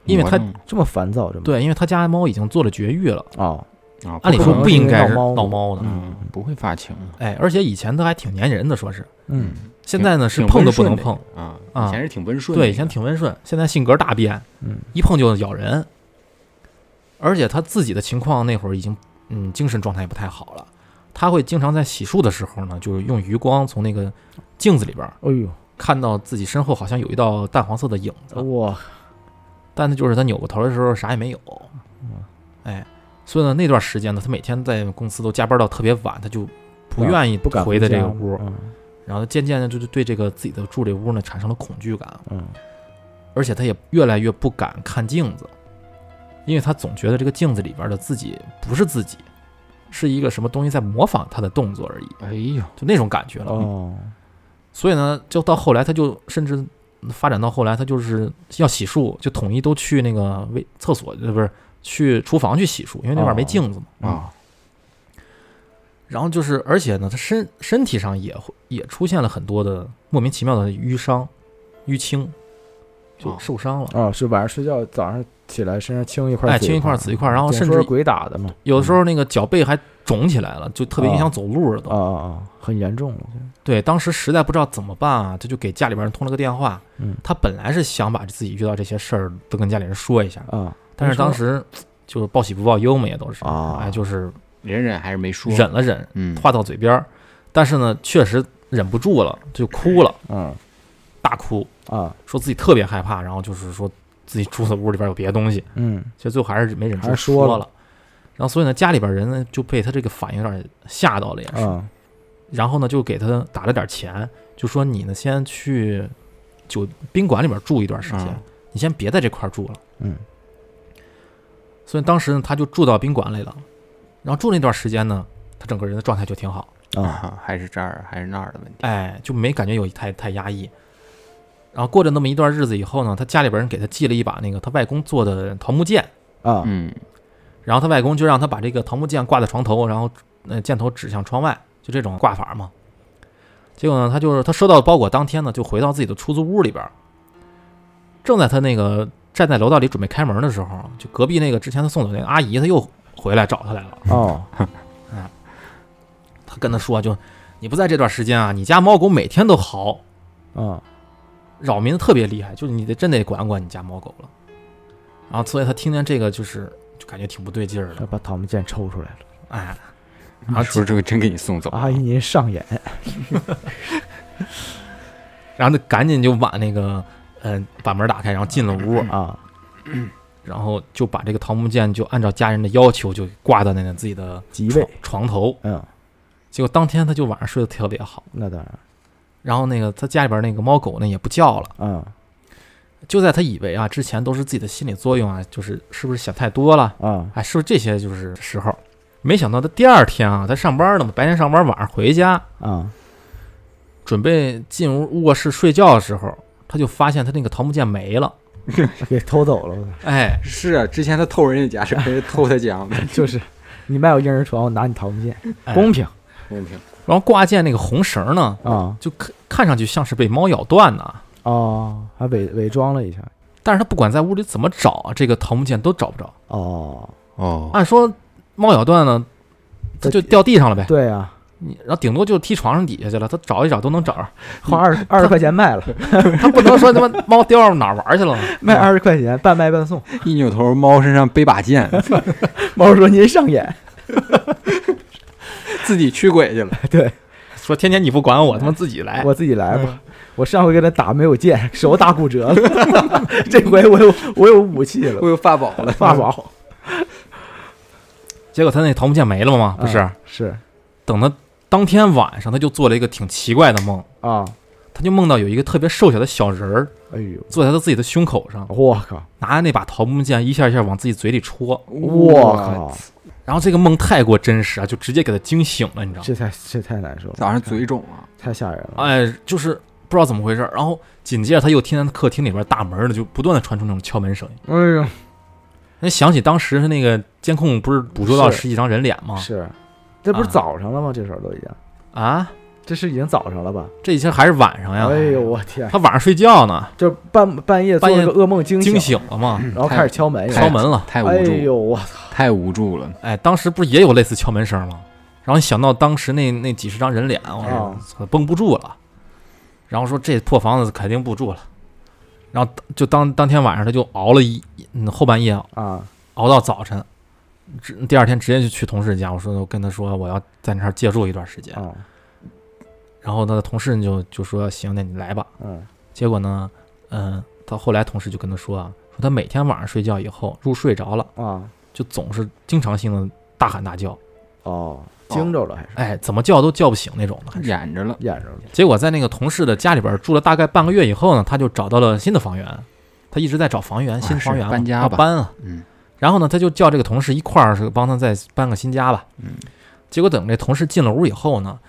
因为他这么烦躁，这么对，因为他家猫已经做了绝育了，哦，啊，按理说不应该闹猫闹猫的，嗯，不会发情。哎，而且以前他还挺粘人的，说是。嗯，现在呢是碰都不能碰，啊，啊。以前是挺温顺对，以前挺温顺，现在性格大变，嗯，一碰就咬人，而且他自己的情况那会儿已经嗯精神状态也不太好了，他会经常在洗漱的时候呢，就是用余光从那个镜子里边哎呦，看到自己身后好像有一道淡黄色的影子，哇，但那就是他扭过头的时候啥也没有，哎，所以呢那段时间呢，他每天在公司都加班到特别晚，他就不愿意不敢回的这个屋，嗯然后渐渐的就是对这个自己的住这屋呢产生了恐惧感，嗯，而且他也越来越不敢看镜子，因为他总觉得这个镜子里边的自己不是自己，是一个什么东西在模仿他的动作而已，哎呦，就那种感觉了。哦，所以呢，就到后来，他就甚至发展到后来，他就是要洗漱，就统一都去那个卫厕所，呃，不是去厨房去洗漱，因为那边没镜子嘛。啊，然后就是，而且呢，他身身体上也会也出现了很多的莫名其妙的淤伤、淤青，受伤了。哦，是晚上睡觉，早上起来身上青一块，哎，紫青一块儿紫一块儿，然后甚至鬼打的嘛，有的时候那个脚背还肿起来了，就特别影响走路了都。啊啊啊，很严重了，对，当时实在不知道怎么办啊，他就给家里边人通了个电话。嗯他本来是想把自己遇到这些事儿都跟家里人说一下，啊，但是当时就是报喜不报忧嘛，也都是，啊哎，就是忍忍还是没说，忍了忍，嗯，话到嘴边儿，但是呢，确实忍不住了，就哭了，嗯大哭，啊，说自己特别害怕，然后就是说自己住的屋里边有别的东西，嗯其实最后还是没忍住说了了。然后所以呢，家里边人呢就被他这个反应有点吓到了，也是。啊然后呢，就给他打了点钱，就说你呢先去酒宾馆里边住一段时间，嗯你先别在这块儿住了。嗯所以当时呢，他就住到宾馆里了。然后住那段时间呢，他整个人的状态就挺好，啊啊，还是这儿还是那儿的问题，哎，就没感觉有太太压抑。然后过了那么一段日子以后呢，他家里边人给他寄了一把那个他外公做的桃木剑，啊。嗯，然后他外公就让他把这个桃木剑挂在床头，然后呃箭头指向窗外，就这种挂法嘛。结果呢，他就是他收到包裹当天呢，就回到自己的出租屋里边。正在他那个站在楼道里准备开门的时候，就隔壁那个之前他送走那个阿姨，她又回来找他来了。哦。他跟他说就，你不在这段时间啊，你家猫狗每天都嚎，啊扰民特别厉害，就是你得真得管管你家猫狗了。然后，所以他听见这个就是就感觉挺不对劲儿的。把桃木剑抽出来了。哎，然后说这个真给你送走了，阿姨您上眼，然后他赶紧就把那个嗯、把门打开，然后进了屋，啊，然后就把这个桃木剑就按照家人的要求就挂到那个自己的床，床头。嗯，结果当天他就晚上睡得特别好，那当然，然后那个他家里边那个猫狗呢也不叫了。嗯。就在他以为啊之前都是自己的心理作用啊，就是是不是想太多了，啊哎，是不是这些就是时候？没想到他第二天啊，他上班呢嘛，白天上班，晚上回家，啊，准备进屋卧室睡觉的时候，他就发现他那个桃木剑没了。给偷走了，哎，是啊，之前他偷人家家是 偷他家。的，就是。你卖我婴儿床，我拿你桃木剑，哎。公平。公平。然后挂件那个红绳呢，啊。就看看上去像是被猫咬断的，哦，还伪伪装了一下，但是他不管在屋里怎么找啊，这个桃木剑都找不着。哦，哦，按说猫咬断呢，它就掉地上了呗，对啊，你然后顶多就踢床上底下去了，他找一找都能找着。花二二十块钱卖了，他不能说他妈猫掉到哪儿玩去了。卖二十块钱，半卖半送。一扭头，猫身上背把剑，猫说您上眼，自己驱鬼去了。对。说天天你不管我，他妈自己来。我自己来吧。我上回给他打没有剑，手打骨折了，这回我有我有武器了，我有法宝了，法宝。结果他那桃木剑没了吗，不是？嗯是。等他当天晚上，他就做了一个挺奇怪的梦，啊，他就梦到有一个特别瘦小的小人儿哎呦，坐在他自己的胸口上，我靠，拿着那把桃木剑一下一下往自己嘴里戳。我靠，然后这个梦太过真实啊，就直接给他惊醒了，你知道吗？这太这太难受了，早上嘴肿啊，太吓人了。哎，就是不知道怎么回事儿。然后紧接着他又听见客厅里边大门的就不断的传出那种敲门声音。哎呦，那想起当时那个监控不是捕捉到十几张人脸吗？是，这不是啊早上了吗？这时候都已经，啊，这是已经早上了吧？这已经还是晚上呀。哎呦，我天，他晚上睡觉呢，就半半夜做半夜了个噩梦惊惊醒，了嘛，然后开始敲门，敲门了。哎太无助，哎呦，我太无助了。哎，当时不是也有类似敲门声吗？然后想到当时那那几十张人脸，我说操，绷不住了。然后说这破房子肯定不住了。然后就当当天晚上他就熬了一嗯后半夜啊，熬到早晨，直第二天直接就去同事家，我说我跟他说我要在那儿借住一段时间。啊，然后他的同事就就说行，那你来吧。嗯，结果呢，嗯、他后来同事就跟他说啊，说他每天晚上睡觉以后入睡着了，啊，就总是经常性的大喊大叫，哦，惊着了还是？哎，怎么叫都叫不醒那种的。还是。演着了，演着了，结果在那个同事的家里边住了大概半个月以后呢，他就找到了新的房源，他一直在找房源，新房源嘛搬家搬啊。嗯，然后呢，他就叫这个同事一块儿是帮他再搬个新家吧。嗯，结果等这同事进了屋以后呢，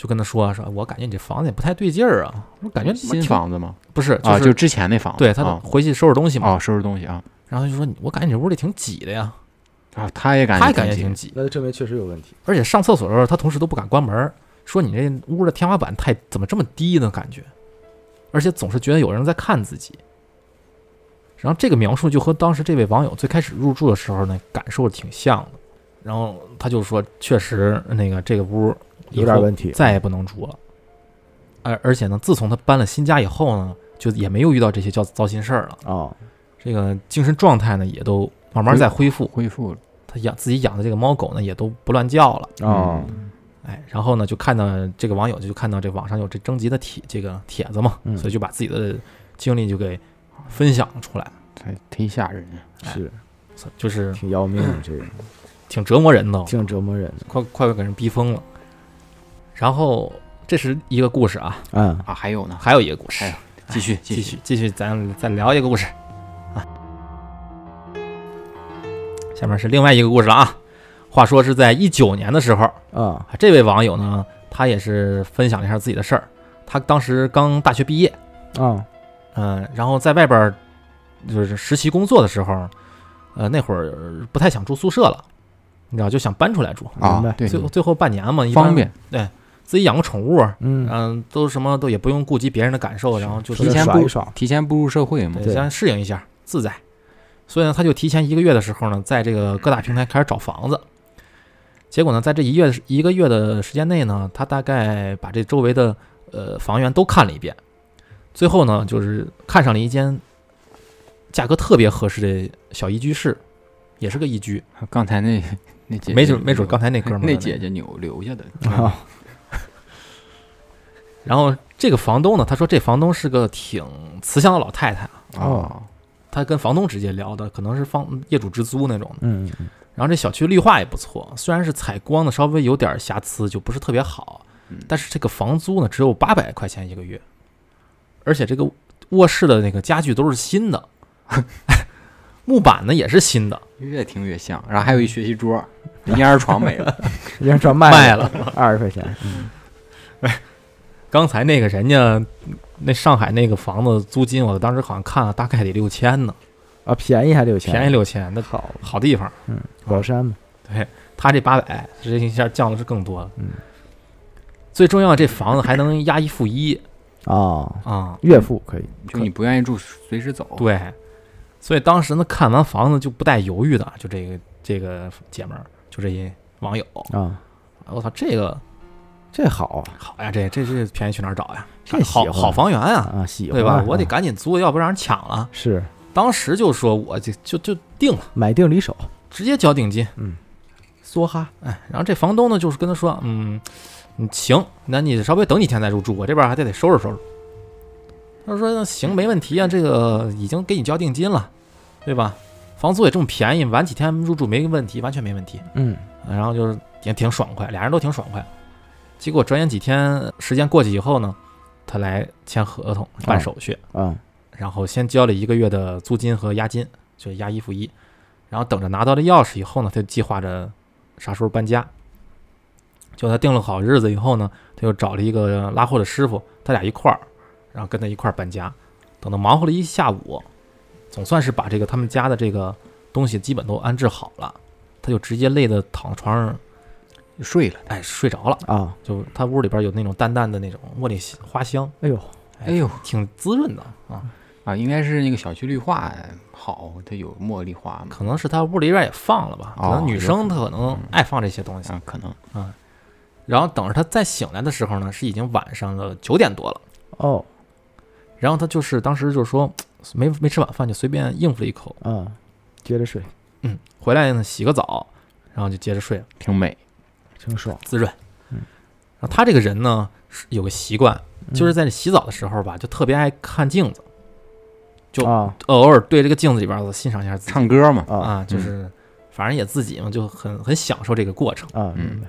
就跟他说说，我感觉你这房子也不太对劲儿啊，我感觉新房子吗？不是啊，是就之前那房子，对他啊回去收拾东西嘛。哦，收拾东西啊然后他就说，你我感觉你这屋里挺挤的呀，啊，他也感觉他也感觉挺挤，那就证明确实有问题。而且上厕所的时候，他同事都不敢关门儿，说你这屋的天花板太怎么这么低呢？感觉，而且总是觉得有人在看自己。然后这个描述就和当时这位网友最开始入住的时候呢感受挺像的。然后他就说，确实那个这个屋有点问题再也不能住了。而而且呢，自从他搬了新家以后呢，就也没有遇到这些叫糟心事儿了。哦，这个精神状态呢，也都慢慢在恢复。恢复了。他养自己养的这个猫狗呢，也都不乱叫了。哦，哎，然后呢，就看到这个网友就看到这网上有这征集的帖这个帖子嘛，嗯所以就把自己的经历就给分享出来，太忒吓人了。哎是就是挺要命的，这个挺折磨人的，挺折磨人的。快快快给人逼疯了。然后这是一个故事啊，嗯，啊，还有呢，还有一个故事，继续继继续继续，咱再聊一个故事。啊。下面是另外一个故事了啊。话说是在一九年的时候，啊，啊，这位网友呢，他也是分享了一下自己的事儿。他当时刚大学毕业，啊，嗯、然后在外边儿就是实习工作的时候，呃，那会儿不太想住宿舍了，你知道，就想搬出来住。明白。啊，对，最后最后半年嘛，一般方便，自己养个宠物，嗯，嗯、都什么都也不用顾及别人的感受，然后就提前步入社会嘛。对，先适应一下，自在。所以呢，他就提前一个月的时候呢，在这个各大平台开始找房子。结果呢，在这一月一个月的时间内呢，他大概把这周围的呃房源都看了一遍，最后呢，就是看上了一间价格特别合适的小一居室，也是个一居，刚才那那姐姐没准没准刚才那哥们儿那姐姐留留下的，啊，然后这个房东呢，他说这房东是个挺慈祥的老太太啊，哦。他跟房东直接聊的，可能是房业主直租那种的。嗯嗯然后这小区绿化也不错，虽然是采光呢稍微有点瑕疵，就不是特别好嗯，但是这个房租呢只有八百块钱一个月，而且这个卧室的那个家具都是新的，木板呢也是新的，越听越像。然后还有一学习桌，婴儿床没了，嗯，人家专卖卖了。二十块钱，刚才那个人家那上海那个房子租金，我当时好像看了大概得六千呢，啊，便宜还六千，便宜六千，那好，好地方。嗯，宝山嘛，对他这八百，这一下降的是更多了。嗯，最重要，这房子还能押一付一。啊，啊、月付可以，就你不愿意住，随时走。对，所以当时呢，看完房子就不带犹豫的，就这个这个姐们儿，就这些网友，啊，我操，这个这好好呀，这这这便宜去哪儿找呀？这好好房源啊，啊，喜欢对吧啊？我得赶紧租，要不让人抢了。是当时就说我就就就定了，买定离手，直接交定金。嗯，梭哈，哎，然后这房东呢，就是跟他说，嗯，嗯，行，那你稍微等几天再入住，我这边还得得收拾收拾。他说那行，没问题啊，这个已经给你交定金了，对吧？房租也这么便宜，晚几天入住没问题，完全没问题。嗯然后就是也挺爽快，俩人都挺爽快。结果转眼几天时间过去以后呢，他来签合同办手续，嗯，然后先交了一个月的租金和押金，就是押一付一，然后等着拿到了钥匙以后呢，他就计划着啥时候搬家。就他定了好日子以后呢，他又找了一个拉货的师傅，他俩一块儿，然后跟他一块儿搬家。等到忙活了一下午，总算是把这个他们家的这个东西基本都安置好了，他就直接累得躺床上，睡了。哎，睡着了。啊，就他屋里边有那种淡淡的那种茉莉花香，哎呦，哎呦挺滋润的啊。啊，应该是那个小区绿化好，它有茉莉花嘛。可能是他屋里边也放了吧，可能哦女生可能她可能爱放这些东西。啊，可能啊然后等着他再醒来的时候呢，是已经晚上的九点多了。哦，然后他就是当时就说没没吃晚饭，就随便应付了一口，嗯，接着睡，嗯，回来呢洗个澡，然后就接着睡了，挺美。挺爽，滋润。嗯。然后他这个人呢是有个习惯，就是在洗澡的时候吧，就特别爱看镜子，就啊。偶尔对这个镜子里边儿欣赏一下自己。唱歌嘛，啊。啊，就是反正也自己嘛，就很很享受这个过程。啊，嗯。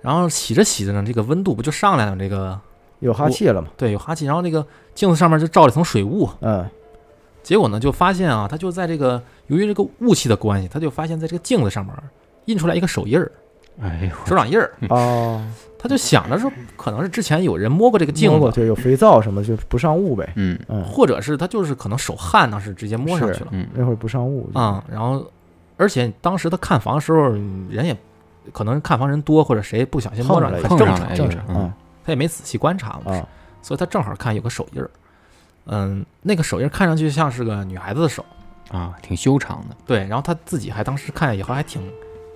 然后洗着洗着呢，这个温度不就上来了？这个有哈气了嘛，对有哈气，然后这个镜子上面就罩了一层水雾，嗯。结果呢就发现啊，他就在这个由于这个雾气的关系，他就发现在这个镜子上面印出来一个手印儿、哎呦，手掌印儿，哦，他就想着说，可能是之前有人摸过这个镜子，对，有肥皂什么就不上雾呗，嗯。嗯，或者是他就是可能手汗当时直接摸上去了。嗯，那会儿不上雾啊、然后而且当时他看房的时候人也可能看房人多，或者谁不小心摸上碰了很正常正常他也没仔细观察嘛，啊。所以他正好看有个手印儿，嗯，那个手印儿看上去像是个女孩子的手，啊，挺修长的。对，然后他自己还当时看以后还挺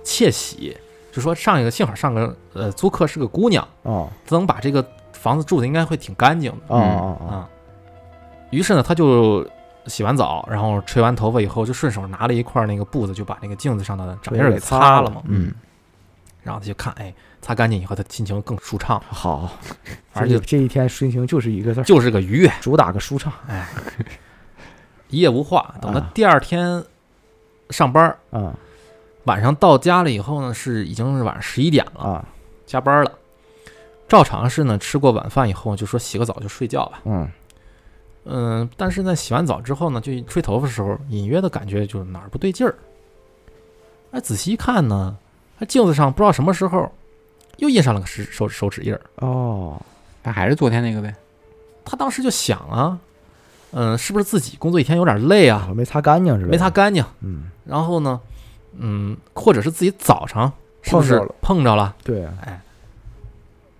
窃喜，就说上一个幸好上个呃租客是个姑娘，哦。她能把这个房子住的应该会挺干净的哦哦哦，啊。于是呢，他就洗完澡，然后吹完头发以后，就顺手拿了一块那个布子，就把那个镜子上的掌印儿给擦了。嘛。嗯，然后他就看，哎，擦干净以后，他心情更舒畅，好，而且这一天心情就是一个字儿，就是个愉悦，主打个舒畅。哎，一夜无话。等他啊。第二天上班儿，啊晚上到家了以后呢，是已经是晚上十一点了，啊加班了。照常是呢，吃过晚饭以后就说洗个澡就睡觉吧。嗯嗯，但是在洗完澡之后呢，就吹头发的时候，隐约的感觉就是哪儿不对劲儿。哎，仔细一看呢，他镜子上不知道什么时候又印上了个手手手指印儿。哦那还是昨天那个呗。他当时就想啊，嗯，是不是自己工作一天有点累啊，没擦干净是吧？没擦干净？嗯然后呢，嗯，或者是自己早上是不是碰着了？对。啊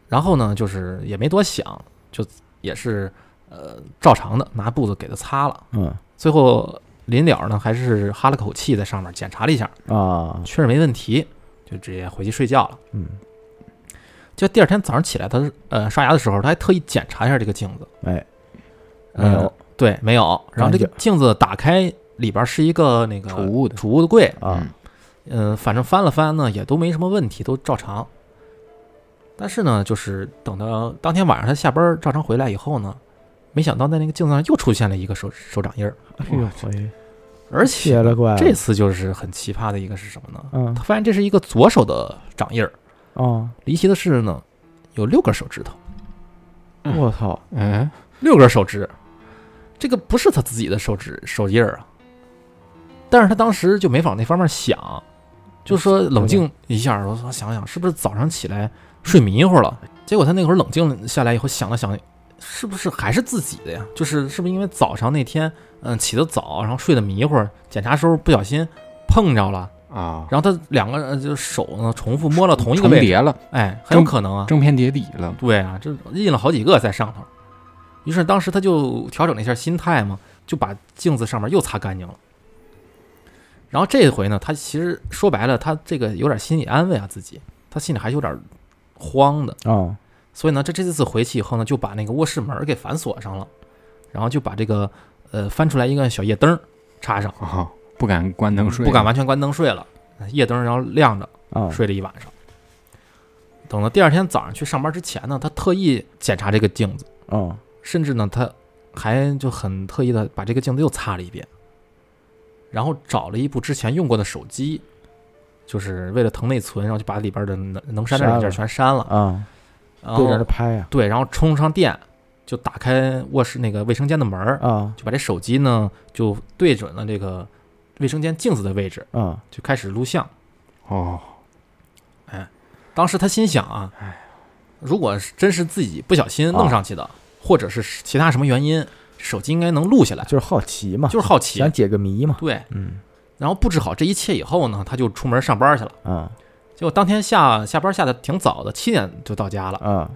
然后呢，就是也没多想，就也是呃照常的拿布子给他擦了。嗯。最后临了呢，还是哈了口气在上面检查了一下，啊。确实没问题，就直接回去睡觉了。嗯。就第二天早上起来，他呃刷牙的时候，他还特意检查一下这个镜子，哎。呃没有。对，没有。然后这个镜子打开里边是一个那个储物的。储物的柜，啊。嗯、反正翻了翻呢，也都没什么问题，都照常。但是呢，就是等到当天晚上他下班照常回来以后呢，没想到在那个镜子上又出现了一个手手掌印儿，哎呦喂，而且了怪，这次就是很奇葩的一个是什么呢？嗯他发现这是一个左手的掌印儿，哦，离奇的是呢，有六根手指头，嗯我操，嗯，六根手指，这个不是他自己的手指手印儿啊。但是他当时就没往那方面想，就说冷静一下，我说想想是不是早上起来睡迷糊了。结果他那会儿冷静下来以后想了想，是不是还是自己的呀？就是是不是因为早上那天嗯起得早，然后睡得迷糊，检查时候不小心碰着了，啊，然后他两个呃就手呢重复摸了同一个重位置，叠了，哎，很有可能啊。正片叠底了，对啊，这印了好几个在上头。于是当时他就调整了一下心态嘛，就把镜子上面又擦干净了。然后这回呢，他其实说白了，他这个有点心理安慰啊自己，他心里还有点慌的。哦所以呢，这这次回去以后呢，就把那个卧室门给反锁上了，然后就把这个呃翻出来一个小夜灯插上，啊，不敢关灯睡，不敢完全关灯睡了，夜灯然后亮着啊，睡了一晚上。等到第二天早上去上班之前呢，他特意检查这个镜子。哦甚至呢，他还就很特意的把这个镜子又擦了一遍，然后找了一部之前用过的手机，就是为了腾内存，然后就把里边的能能删的软件全删了，啊，然对着拍呀对，然后充上电，就打开卧室那个卫生间的门儿，啊。就把这手机呢就对准了这个卫生间镜子的位置，啊。就开始录像。哦，哎当时他心想啊，如果是真是自己不小心弄上去的，或者是其他什么原因，手机应该能录下来，就是好奇嘛，就是好奇想。解个谜嘛，对，嗯然后布置好这一切以后呢，他就出门上班去了。啊结果当天下下班下的挺早的，七点就到家了。啊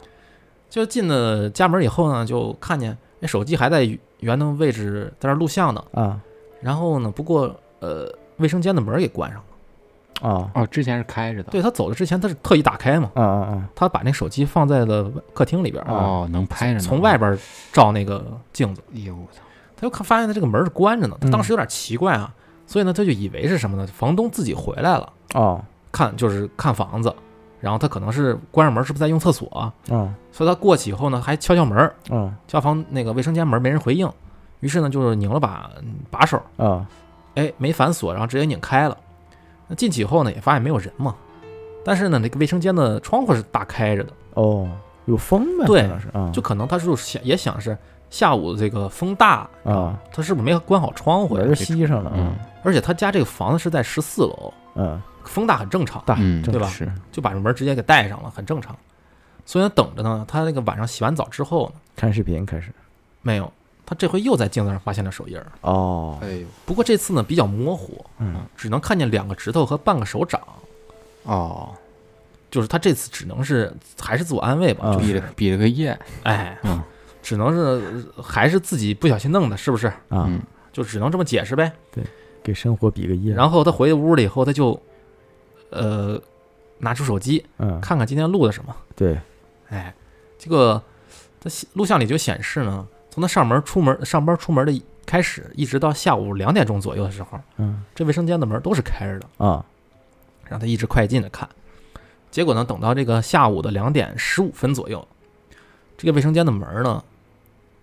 就进了家门以后呢，就看见那手机还在原的位置在那录像呢。啊然后呢，不过呃，卫生间的门给关上了。啊。哦，之前是开着的，对他走的之前，他是特意打开嘛，啊啊他把那手机放在了客厅里边，哦，能拍着呢，从外，边照那个镜子，哎呦我操，他就看发现他这个门是关着呢。他嗯当时有点奇怪啊，所以呢，他就以为是什么呢？房东自己回来了。哦。看就是看房子，然后他可能是关上门，是不是在用厕所啊、哦所以他过去以后呢，还敲敲门，嗯。敲房那个卫生间门没人回应，于是呢就是拧了把嗯把手，啊哎没反锁，然后直接拧开了。那进去以后呢，也发现没有人嘛，但是呢那个卫生间的窗户是大开着的，哦，有风呗，对就可能他是想也想是下午这个风大，啊，他是不是没关好窗户呀门？吸上了，嗯而且他家这个房子是在十四楼，嗯，风大很正常。大嗯对吧是，就把这门直接给带上了，很正常。所以呢，等着呢，他那个晚上洗完澡之后呢，看视频开始，没有，他这回又在镜子上发现了手印儿。哦，哎呦，不过这次呢比较模糊，嗯。只能看见两个指头和半个手掌。哦，就是他这次只能是还是自我安慰吧，啊就是。比了比了个耶，哎，嗯。只能是还是自己不小心弄的，是不是？啊，嗯。就只能这么解释呗。对给生活比个耶，然后他回屋了以后，他就呃拿出手机嗯，看看今天录的什么。对，哎，这个他录像里就显示呢，从他上门出门上班出门的开始，一直到下午两点钟左右的时候，嗯这卫生间的门都是开着的，啊让他一直快进的看。结果呢，等到这个下午的两点十五分左右，这个卫生间的门呢，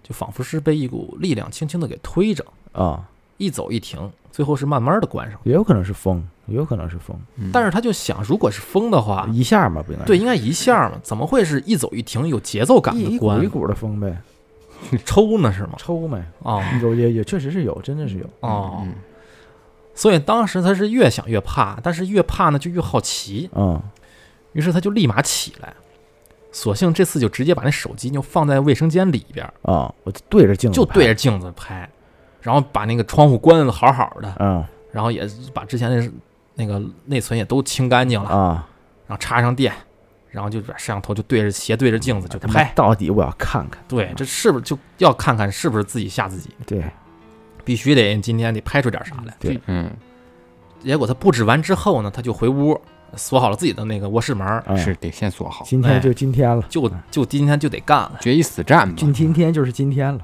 就仿佛是被一股力量轻轻的给推着，啊，一走一停，最后是慢慢的关上。也有可能是风，也有可能是风，嗯但是他就想，如果是风的话，一下嘛，不应该对，应该一下嘛，怎么会是一走一停，有节奏感一一股的关一？股的风呗，抽呢是吗？抽没啊 有也也确实是有，真的是有，哦，嗯所以当时他是越想越怕，但是越怕呢就越好奇，嗯。于是他就立马起来，索性这次就直接把那手机就放在卫生间里边，啊，我就对着镜子就对着镜子拍，然后把那个窗户关的好好的，嗯。然后也把之前那那个内存也都清干净了，啊，然后插上电，然后就把摄像头就对着斜对着镜子就拍，到底我要看看，对，这是不是就要看看是不是自己吓自己？对必须得今天得拍出点啥来。对，嗯结果他布置完之后呢，他就回屋锁好了自己的那个卧室门儿，嗯是得先锁好，今天就今天了，就就今天就得干了。决一死战吧，今今天就是今天了，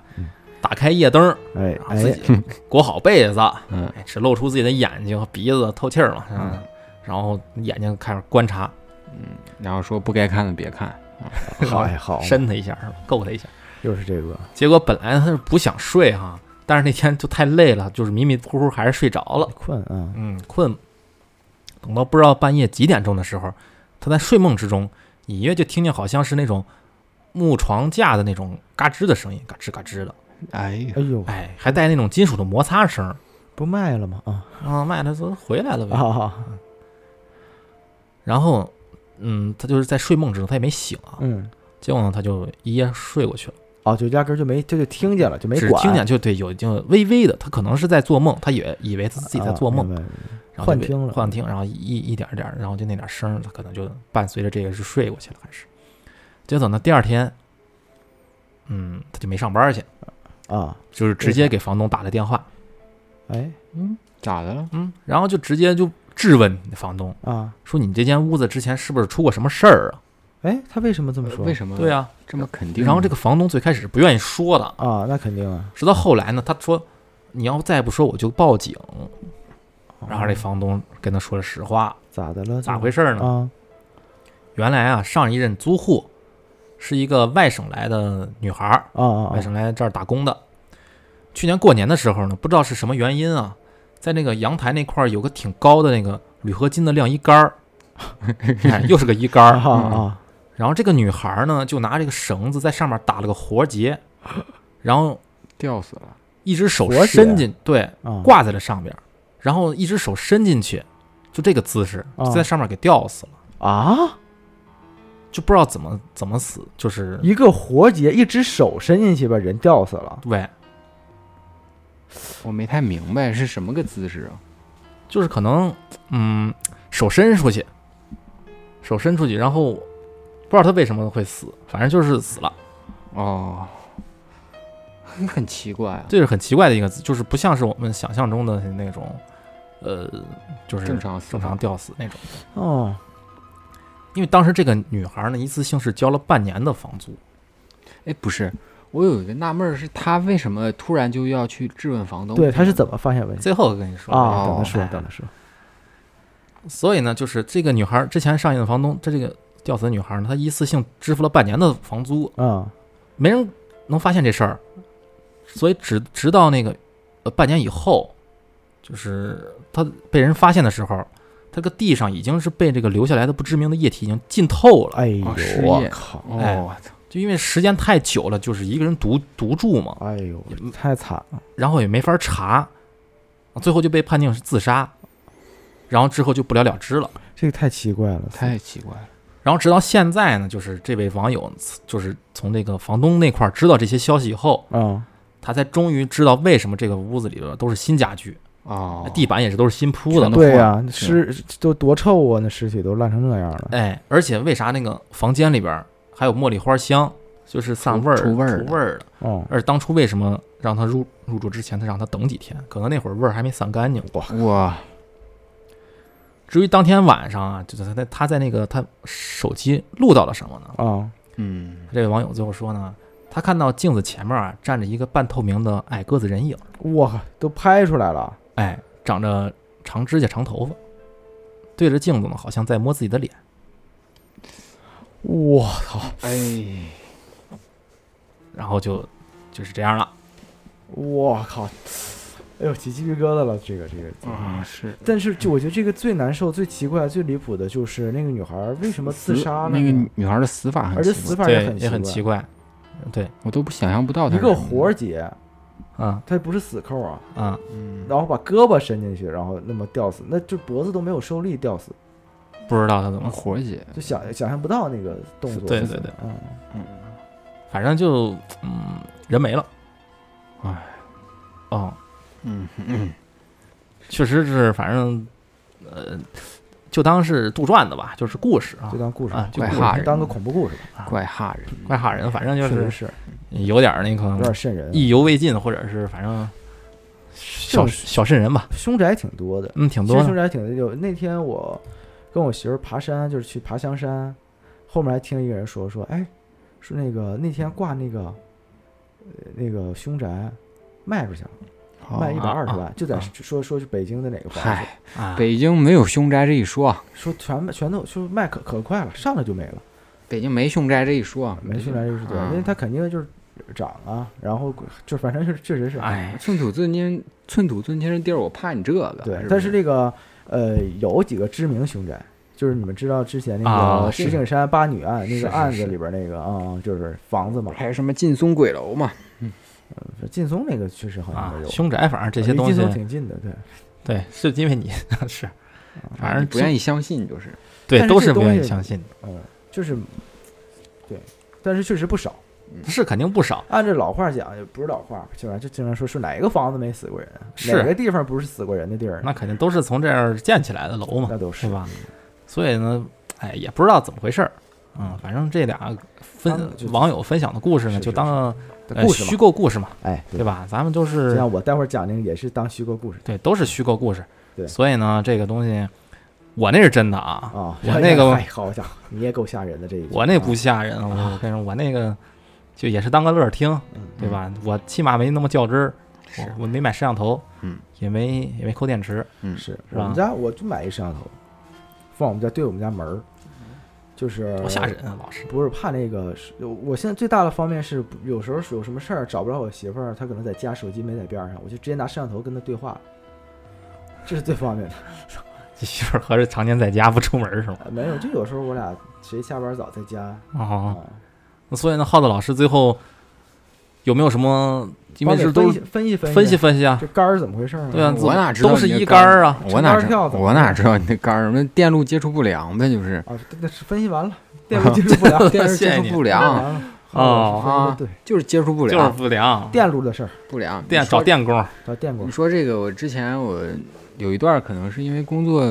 打开夜灯，哎自哎，己 裹好被子，嗯哎，只露出自己的眼睛和鼻子透气儿嘛，嗯嗯，然后眼睛开始观察，然后说不该看的别看，好哎好，伸他一下，是吧够他一下。又是这个，结果本来他是不想睡哈，但是那天就太累了，就是迷迷糊糊还是睡着了。困啊，嗯，困。等到不知道半夜几点钟的时候，他在睡梦之中，隐约就听见好像是那种木床架的那种嘎吱的声音，嘎吱嘎吱的，哎呀哎，呦，哎，还带那种金属的摩擦声。不卖了吗？啊啊，麦他说回来了呗。啊，然后，嗯，他就是在睡梦之中，他也没醒啊。嗯，结果呢，他就一夜睡过去了，哦，就压根儿就没，这就听见了，就没管，只听见就对，有就微微的，他可能是在做梦，他也以为他自己在做梦，啊然后幻听了。幻听，然后一一点儿点儿，然后就那点儿声儿，他可能就伴随着这个是睡过去了，还是。结果等到第二天，嗯，他就没上班去，啊，就是直接给房东打了电话，哎。嗯，咋的了？嗯，然后就直接就质问房东啊，说：“你这间屋子之前是不是出过什么事儿啊哎，他为什么这么说？为什么？？”对啊，这么肯定？然后这个房东最开始是不愿意说的，啊，那肯定啊，直到后来呢，他说：“你要再不说，我就报警。”然后这哦房东跟他说了实话，咋的了？咋回事儿呢？啊？原来啊，上一任租户是一个外省来的女孩儿，啊啊外省来这儿打工的。去年过年的时候呢，不知道是什么原因啊，在那个阳台那块儿有个挺高的那个铝合金的晾衣杆儿，哎，又是个衣杆啊儿。啊然后这个女孩儿呢，就拿这个绳子在上面打了个活结，然后吊死了。一只手伸进，对，啊！挂在了上边儿，然后一只手伸进去，就这个姿势，在上面给吊死了，啊！就不知道怎么怎么死，就是一个活结，一只手伸进去把人吊死了。对，我没太明白是什么个姿势啊？就是可能嗯手伸出去，手伸出去，然后不知道他为什么会死，反正就是死了，哦，很奇怪啊。这是很奇怪的一个字，就是不像是我们想象中的那种，呃，就是正常正常吊死那种。哦，因为当时这个女孩呢，一次性是交了半年的房租，哎，不是，我有一个纳闷儿，是他为什么突然就要去质问房东？对，他是怎么发现问题最后我跟你说啊？哦等他说，哎等他说。所以呢，就是这个女孩之前上一任房东，这这个吊死的女孩呢，她一次性支付了半年的房租，啊没人能发现这事儿，所以直直到那个呃半年以后，就是她被人发现的时候，她这个地上已经是被这个留下来的不知名的液体已经浸透了，哎呦我靠！我操！就因为时间太久了，就是一个人独独住嘛，哎呦，太惨了！然后也没法查，最后就被判定是自杀，然后之后就不了了之了。这个太奇怪了，太奇怪了。然后直到现在呢，就是这位网友就是从那个房东那块儿知道这些消息以后，啊！他才终于知道为什么这个屋子里边都是新家具，哦，地板也是都是新铺的对呀换，尸都多臭啊！那尸体都烂成那样了。哎，而且为啥那个房间里边还有茉莉花香，就是散味儿、出味儿的出味儿的。哦，而当初为什么让他入入住之前，他让他等几天？可能那会儿味儿还没散干净。哇，至于当天晚上啊，就是他在他在那个他手机录到了什么呢？啊嗯，这位网友最后说呢，他看到镜子前面啊站着一个半透明的矮个子人影，哇，都拍出来了。哎，长着长指甲、长头发，对着镜子呢，好像在摸自己的脸。我操！哎，然后就就是这样了。我靠！哎呦，起鸡皮疙瘩了，这个这个。啊是。但是就我觉得这个最难受、最奇怪、最离谱的就是那个女孩为什么自杀呢？那个？女孩的死法很而且死法也，很也很奇怪，对，我都不想象不到她一个活儿结，嗯它不是死扣啊，啊，嗯，然后把胳膊伸进去，然后那么吊死，那就脖子都没有受力吊死，不知道他怎么死，活姐，就想想象不到那个动作。对对对。嗯，嗯，反正就嗯人没了。哎，哦，嗯嗯，确实是，反正呃，就当是杜撰的吧，就是故事啊。就，当故事啊，就怪吓人。当个恐怖故事吧。怪吓人，怪吓人，反正就是是。有点儿那有个点瘆人啊，意犹未尽，或者是反正小小瘆人吧，凶宅挺多的。嗯，挺其实凶。宅挺多有那天我跟我媳妇儿爬山，就是去爬香山，后面还听一个人说说，哎，说那个那天挂那个呃那个凶宅卖出去了，哦卖一百二十万，就在啊说说是北京的哪个房子，北京没有凶宅这一说，说全全都说卖可可快了，上来就没了，北京没凶宅这一说，没凶宅就是对，啊因为它肯定就是涨啊，然后就反正就是确实是，哎，寸土寸金，寸土寸金的地儿，我怕你这个。不，对但是这个呃有几个知名凶宅。就是你们知道之前那啊个石景山八女案那是是个案子里边那个啊，就是房子嘛，还有什么劲松鬼楼嘛？嗯劲松那个确实好像有，凶宅反正这些东西离劲，松挺近的，对。对，是因为你 是，反正不愿意相信，就是对，但是都是不东愿意相信，嗯，就是，对，但是确实不少。是肯定不少。按照老话讲，也不是老话，就就经常说是哪个房子没死过人，是哪个地方不是死过人的地儿，那肯定都是从这儿建起来的楼嘛，那都是是吧？所以呢，哎，也不知道怎么回事儿。嗯，反正这俩分就网友分享的故事呢，是就是当故事虚，构故事嘛，哎，对？吧？咱们都就是像我待会儿讲那个也是当虚构故事对，都是虚构故事。对所以呢，这个东西，我那是真的啊，啊。我那个 哎好家伙，你也够吓人的这我那不啊吓人，我我跟你说，我那个就也是当个乐儿听，嗯对吧？我起码没那么较真儿，是。我我没买摄像头，嗯，也没也没抠电池，嗯。是。是吧？我们家我就买一摄像头，放我们家对我们家门儿，就是多吓人啊！老师，不是怕那个是，我现在最大的方面是有时候有什么事儿找不着我媳妇儿，她可能在家，手机没在边上，我就直接拿摄像头跟她对话，这是最方便的。这 媳妇儿合着常年在家不出门是吗？呃没有，就有时候我俩谁下班早在家哦，啊，那所以呢，耗子老师最后有没有什么？因为是都分析分析分析分析啊，这杆儿怎么回事儿对啊，我哪知道都是一杆儿啊，我哪知撑杆跳怎么我哪知道你那杆儿？那电路接触不良呗，就是啊，那是分析完了，电路接触不良，电路接触不良，哦啊，对，就是接触不良就是良，不良，电路的事儿不良。电找电工，找电工你，说这个，我之前我有一段可能是因为工作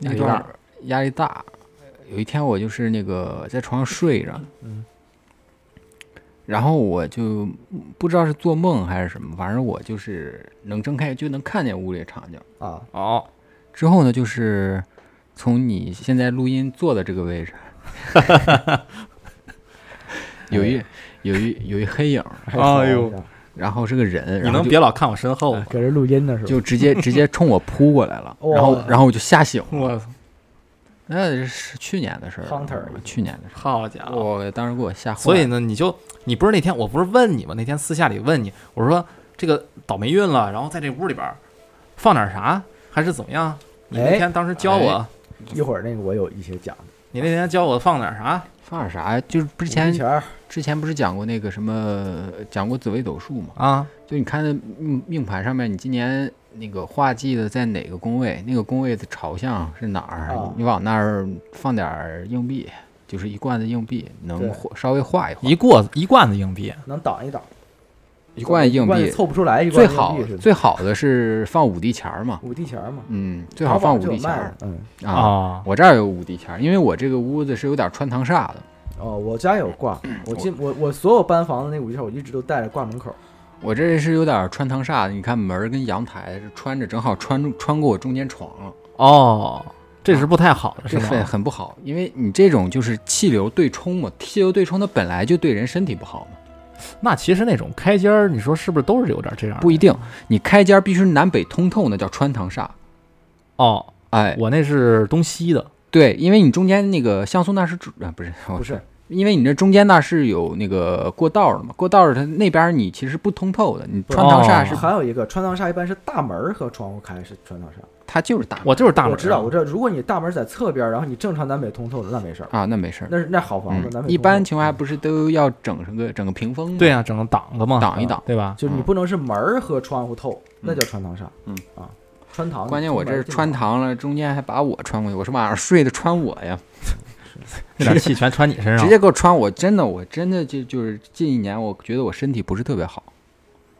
那压力段压力大，有一天我就是那个在床上睡着，嗯，然后我就不知道是做梦还是什么，反正我就是能睁开就能看见屋里的场景。啊，哦，之后呢，就是从你现在录音坐的这个位置，有一有一有一黑影儿，哎呦，然后是个人，你能别老看我身后吗？搁这录音呢是吧？就直接直接冲我扑过来了，然后然后我就吓醒了。我操那是去年的事儿去年的事儿好家，伙！我当时给我吓坏了。所以呢，你就你不是那天我不是问你吗？那天私下里问你，我说这个倒霉运了，然后在这屋里边儿放点啥，还是怎么样？你那哎天当时教我，哎一会儿那个我有一些讲，你那天教我放点啥？放点啥呀？就是之五前之前不是讲过那个什么，讲过紫微斗数嘛？啊，就你看那命命盘上面，你今年那个画忌的在哪个宫位，那个宫位的朝向是哪儿，啊。你往那儿放点儿硬币，就是一罐子硬币，能稍微画一画。一过一罐子硬币，能挡一挡，一罐硬币，凑不出来，一罐硬最好最好的是放五帝钱儿嘛，五帝钱儿嘛，嗯，最好放五帝钱儿。嗯，啊。啊，我这儿有五帝钱儿，因为我这个屋子是有点穿堂煞的。哦，我家有挂，我进我我所有搬房子那五帝钱儿，我一直都带着挂门口，我这是有点穿堂煞，你看门儿跟阳台是穿着，正好穿穿过我中间床了，哦，这是不太好的，是这很吗？很不好，因为你这种就是气流对冲嘛，气流对冲它本来就对人身体不好嘛，那其实那种开间儿，你说是不是都是有点这样？不一定，你开间儿必须南北通透，那叫穿堂煞。哦，哎，我那是东西的，对，因为你中间那个像素那是主啊，不是不是，因为你这中间那是有那个过道的嘛，过道儿它那边儿你其实不通透的，你穿堂煞哦是、还有一个穿堂煞一般是大门儿和窗户开是穿堂煞，它就是大门我就是大门，我知道我知道，如果你大门在侧边儿，然后你正常南北通透的，那没事儿，啊，那没事儿。那是那好房子，南嗯，北一般情况下不是都要整成个整个屏风吗？对啊，整个挡子嘛，挡一挡。对吧？就是你不能是门儿和窗户透，那叫穿堂煞。嗯啊，穿堂。关键我这是穿堂了，中间还把我穿过去，我是晚上睡的穿我呀，那点气全穿你身上直，接给我穿我，真的我真的就就是近一年我觉得我身体不是特别好，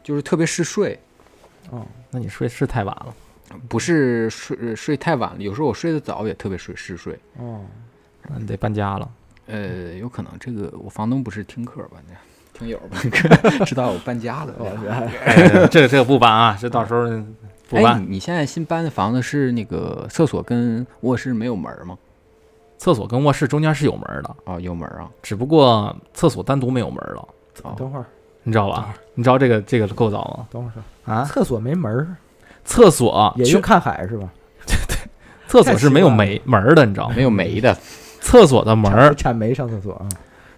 就是特别嗜睡，堂。哦，那你睡是太晚了。不是睡睡太晚了，有时候我睡得早也特别睡嗜睡。哦，那你得搬家了。呃，有可能这个我房东不是听课吧？那听友吧，知道我搬家了。这个这个不搬啊，这到时候不哎，搬。你你现在新搬的房子是那个厕所跟卧室没有门儿吗？厕所跟卧室中间是有门的，哦，有门儿啊。只不过厕所单独没有门了。啊等会儿，你知道吧？你知道这个这个构造吗？等会儿说，啊，厕所没门儿，厕所去也用看海是吧？对 对厕所是没有太奇怪门门儿的，你知道吗？没有煤的，厕所的门儿，铲煤上厕所啊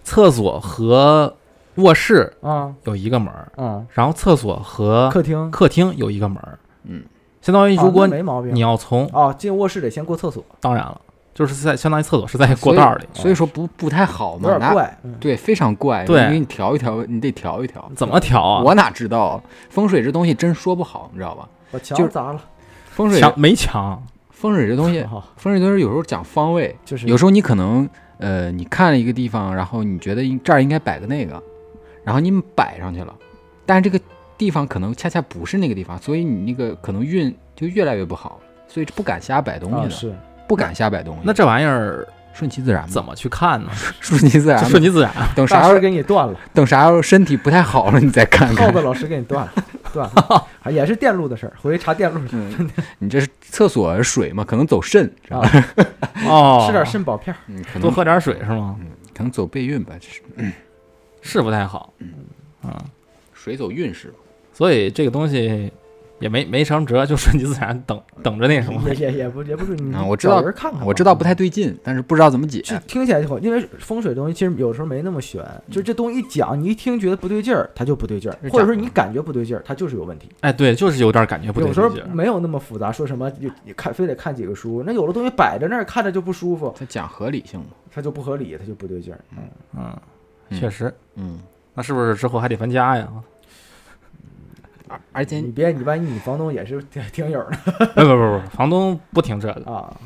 厕所和卧室啊有一个门儿，啊！然后厕所和客厅，客厅有一个门儿。嗯，相当于啊如果那没毛病你要从，哦，进卧室得先过厕所，当然了，就是在相当于厕所是在过道里，所以说不不太好嘛，有点怪。嗯对，非常怪。对因为你调一调，你得调一调。怎么调啊？我哪知道风水这东西真说不好，你知道吧？把就墙砸了，风水墙没墙，风水这东西，风水东西有时候讲方位，就是有时候你可能呃，你看了一个地方，然后你觉得应这儿应该摆个那个，然后你摆上去了，但是这个地方可能恰恰不是那个地方，所以你那个可能运就越来越不好，所以不敢瞎摆东西了，啊是不敢瞎摆东西。那这玩意儿顺其自然嘛，怎么去看呢？顺其自然顺其自然。等啥时候给你断了，等啥时候身体不太好了，你再看看。耗子老师给你断了，断了，啊也是电路的事儿，回去查电路去，嗯，你这是厕所水嘛，可能走肾，知道吧？啊，哦，吃点肾宝片多喝点水是吗？嗯，可能走备孕吧，这是是不太好，嗯，水走运势。所以这个东西也没没什么辙，就顺其自然，等等着那什么。也也也不也不是你啊我知道找人看看，我知道不太对劲，但是不知道怎么解。就听起来就好，因为风水东西其实有时候没那么玄，就这东西一讲，你一听觉得不对劲儿，它就不对劲儿是，或者说你感觉不对劲儿，它就是有问题。哎，对，就是有点感觉不对劲儿有时候劲。没有那么复杂，说什么就你看非得看几个书，那有的东西摆在那儿看着就不舒服，它讲合理性嘛。它就不合理，它就不对劲儿。嗯，嗯，嗯确实。嗯，那是不是之后还得搬家呀？而而且你别你万一你房东也是听听友呢不不不不，房东不听这个啊，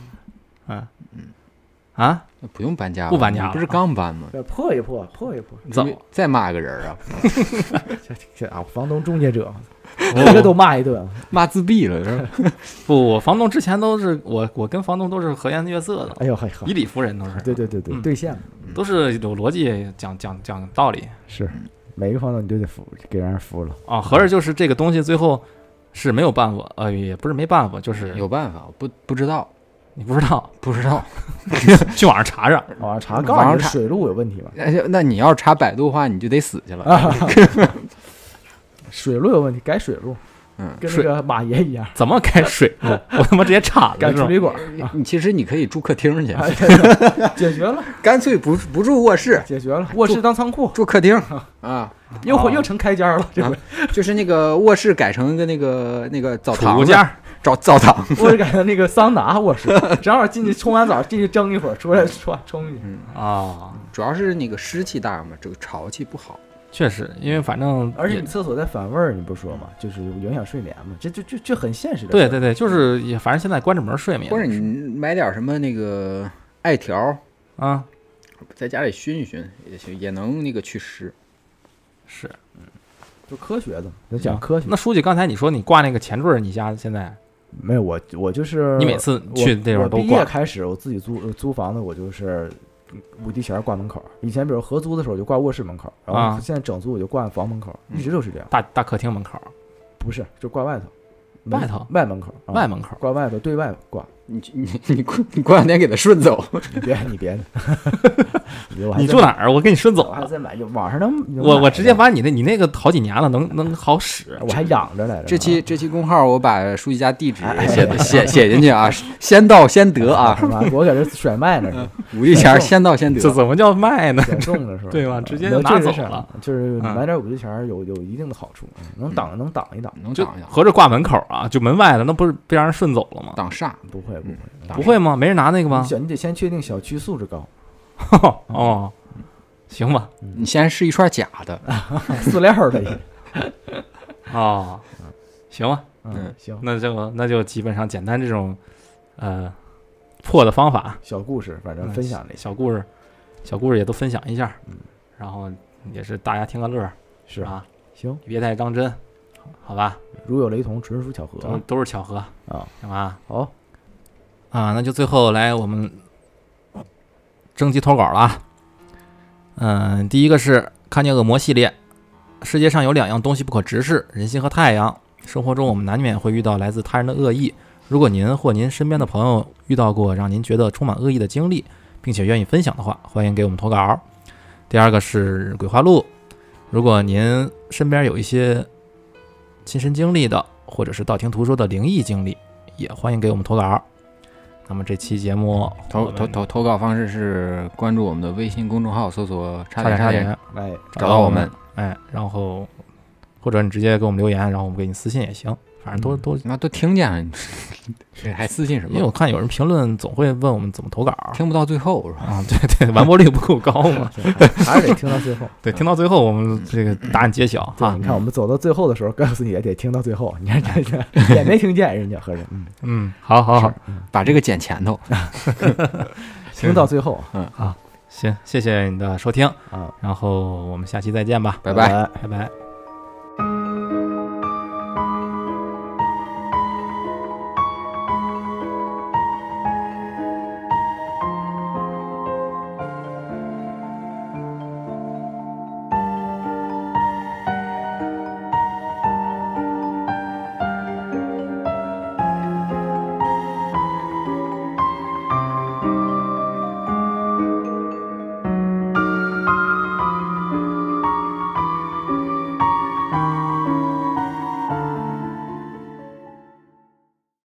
啊。不用搬家了，不搬家了不是刚搬吗？这破一破，破一破，怎么再骂个人啊？这这啊，房东中介者，这个都骂一顿。骂自闭了是吧？不，我房东之前都是我，我跟房东都是和颜悦色的，哎呦嘿呵以，理服人都是，对对对对，嗯兑现了都是有逻辑，讲讲讲道理是每个房东你都得服，给人服了。啊。合着就是这个东西最后是没有办法，呃，也不是没办法，就是有办法，我不不知道，你不知道，不知道。去网上查查。网上查，告诉网上查你水路有问题吧？哎呀那你要是查百度的话，你就得死去了。啊，水路有问题，改水路，嗯，跟那个马爷一样，怎么改水？路？我他妈直接岔了，改是吧？处理管，你其实你可以住客厅去，解决了，干脆不不住卧室，解决了。卧室当仓库，住客厅。啊，哦又又成开间了，这啊回。就是那个卧室改成一个那个那个澡堂间，澡澡堂。卧室改成那个桑拿卧室，正好进去冲完澡进去蒸一会儿，出来冲冲一嗯，啊，主要是那个湿气大嘛，这个潮气不好。确实，因为反正而且你厕所在反味儿，你不说嘛，就是影响睡眠嘛，这就就这很现实的。对对，对，就是也反正现在关着门睡嘛，也或者是你买点什么那个艾条，啊在家里熏一熏也行，也能那个祛湿。是。嗯就科学的，咱讲科学。那书记，刚才你说你挂那个前缀儿，你家现在没有我我就是你每次去那边儿我毕业都挂开始，我自己租呃租房子，我就是五帝钱挂门口。以前比如合租的时候，就挂卧室门口，然后啊。现在整租我就挂房门口，嗯。一直都是这样。大大客厅门口、不是，就挂外头，外头。外门口，啊。外门口，挂外头，对外挂。你你你过你过两天给他顺走，你别 你别的，我还你住哪儿？我给你顺走还在买，有网上能能我我直接把你那你那个好几年了，能能好使。我还养着来着。这期这期公号我把书记家地址哎写的写写进去啊，先到先得啊，是吧？我搁这甩卖呢，五帝钱先到先得这。怎么叫卖呢？选中了是吧？对吧啊直接就拿走了就是嗯买点五帝钱有有一定的好处，嗯能挡能挡一挡，能挡一挡，合着挂门口啊，就门外的，那不是被让人顺走了吗？挡煞。不会不会挡不会吗？没人拿那个吗你？小你得先确定小区素质高，哦，行吧。你先试一串假的，饲料的也。哦，行吧。嗯行，那就那就基本上简单这种呃破的方法，小故事反正嗯分享了一下，小故事，小故事也都分享一下，嗯，然后也是大家听个乐儿，是啊，行，别太当真，好吧？如有雷同，纯属巧合都都是巧合，啊。行吧？好，啊，那就最后来我们征集投稿了啊。嗯，第一个是看见恶魔系列。世界上有两样东西不可直视：人心和太阳。生活中我们难免会遇到来自他人的恶意。如果您或您身边的朋友遇到过让您觉得充满恶意的经历，并且愿意分享的话，欢迎给我们投稿。第二个是鬼话录。如果您身边有一些亲身经历的，或者是道听途说的灵异经历，也欢迎给我们投稿。那么这期节目投投投投稿方式是关注我们的微信公众号，搜索“差差点差点，哎，找到我们。哎，然后或者你直接给我们留言，然后我们给你私信也行，反正都嗯都，那都听见了，这 还私信什么？因为我看有人评论总会问我们怎么投稿。听不到最后是吧？啊，对对，完播率不够高嘛。还是得听到最后。对，听到最后我们这个答案揭晓对，哈你。看我们走到最后的时候，告诉你也得听到最后。你看这这也没听见人家合着，嗯，嗯，好好好把这个剪前头。听到最后行，谢谢你的收听，啊，然后我们下期再见吧，拜拜。拜。拜拜。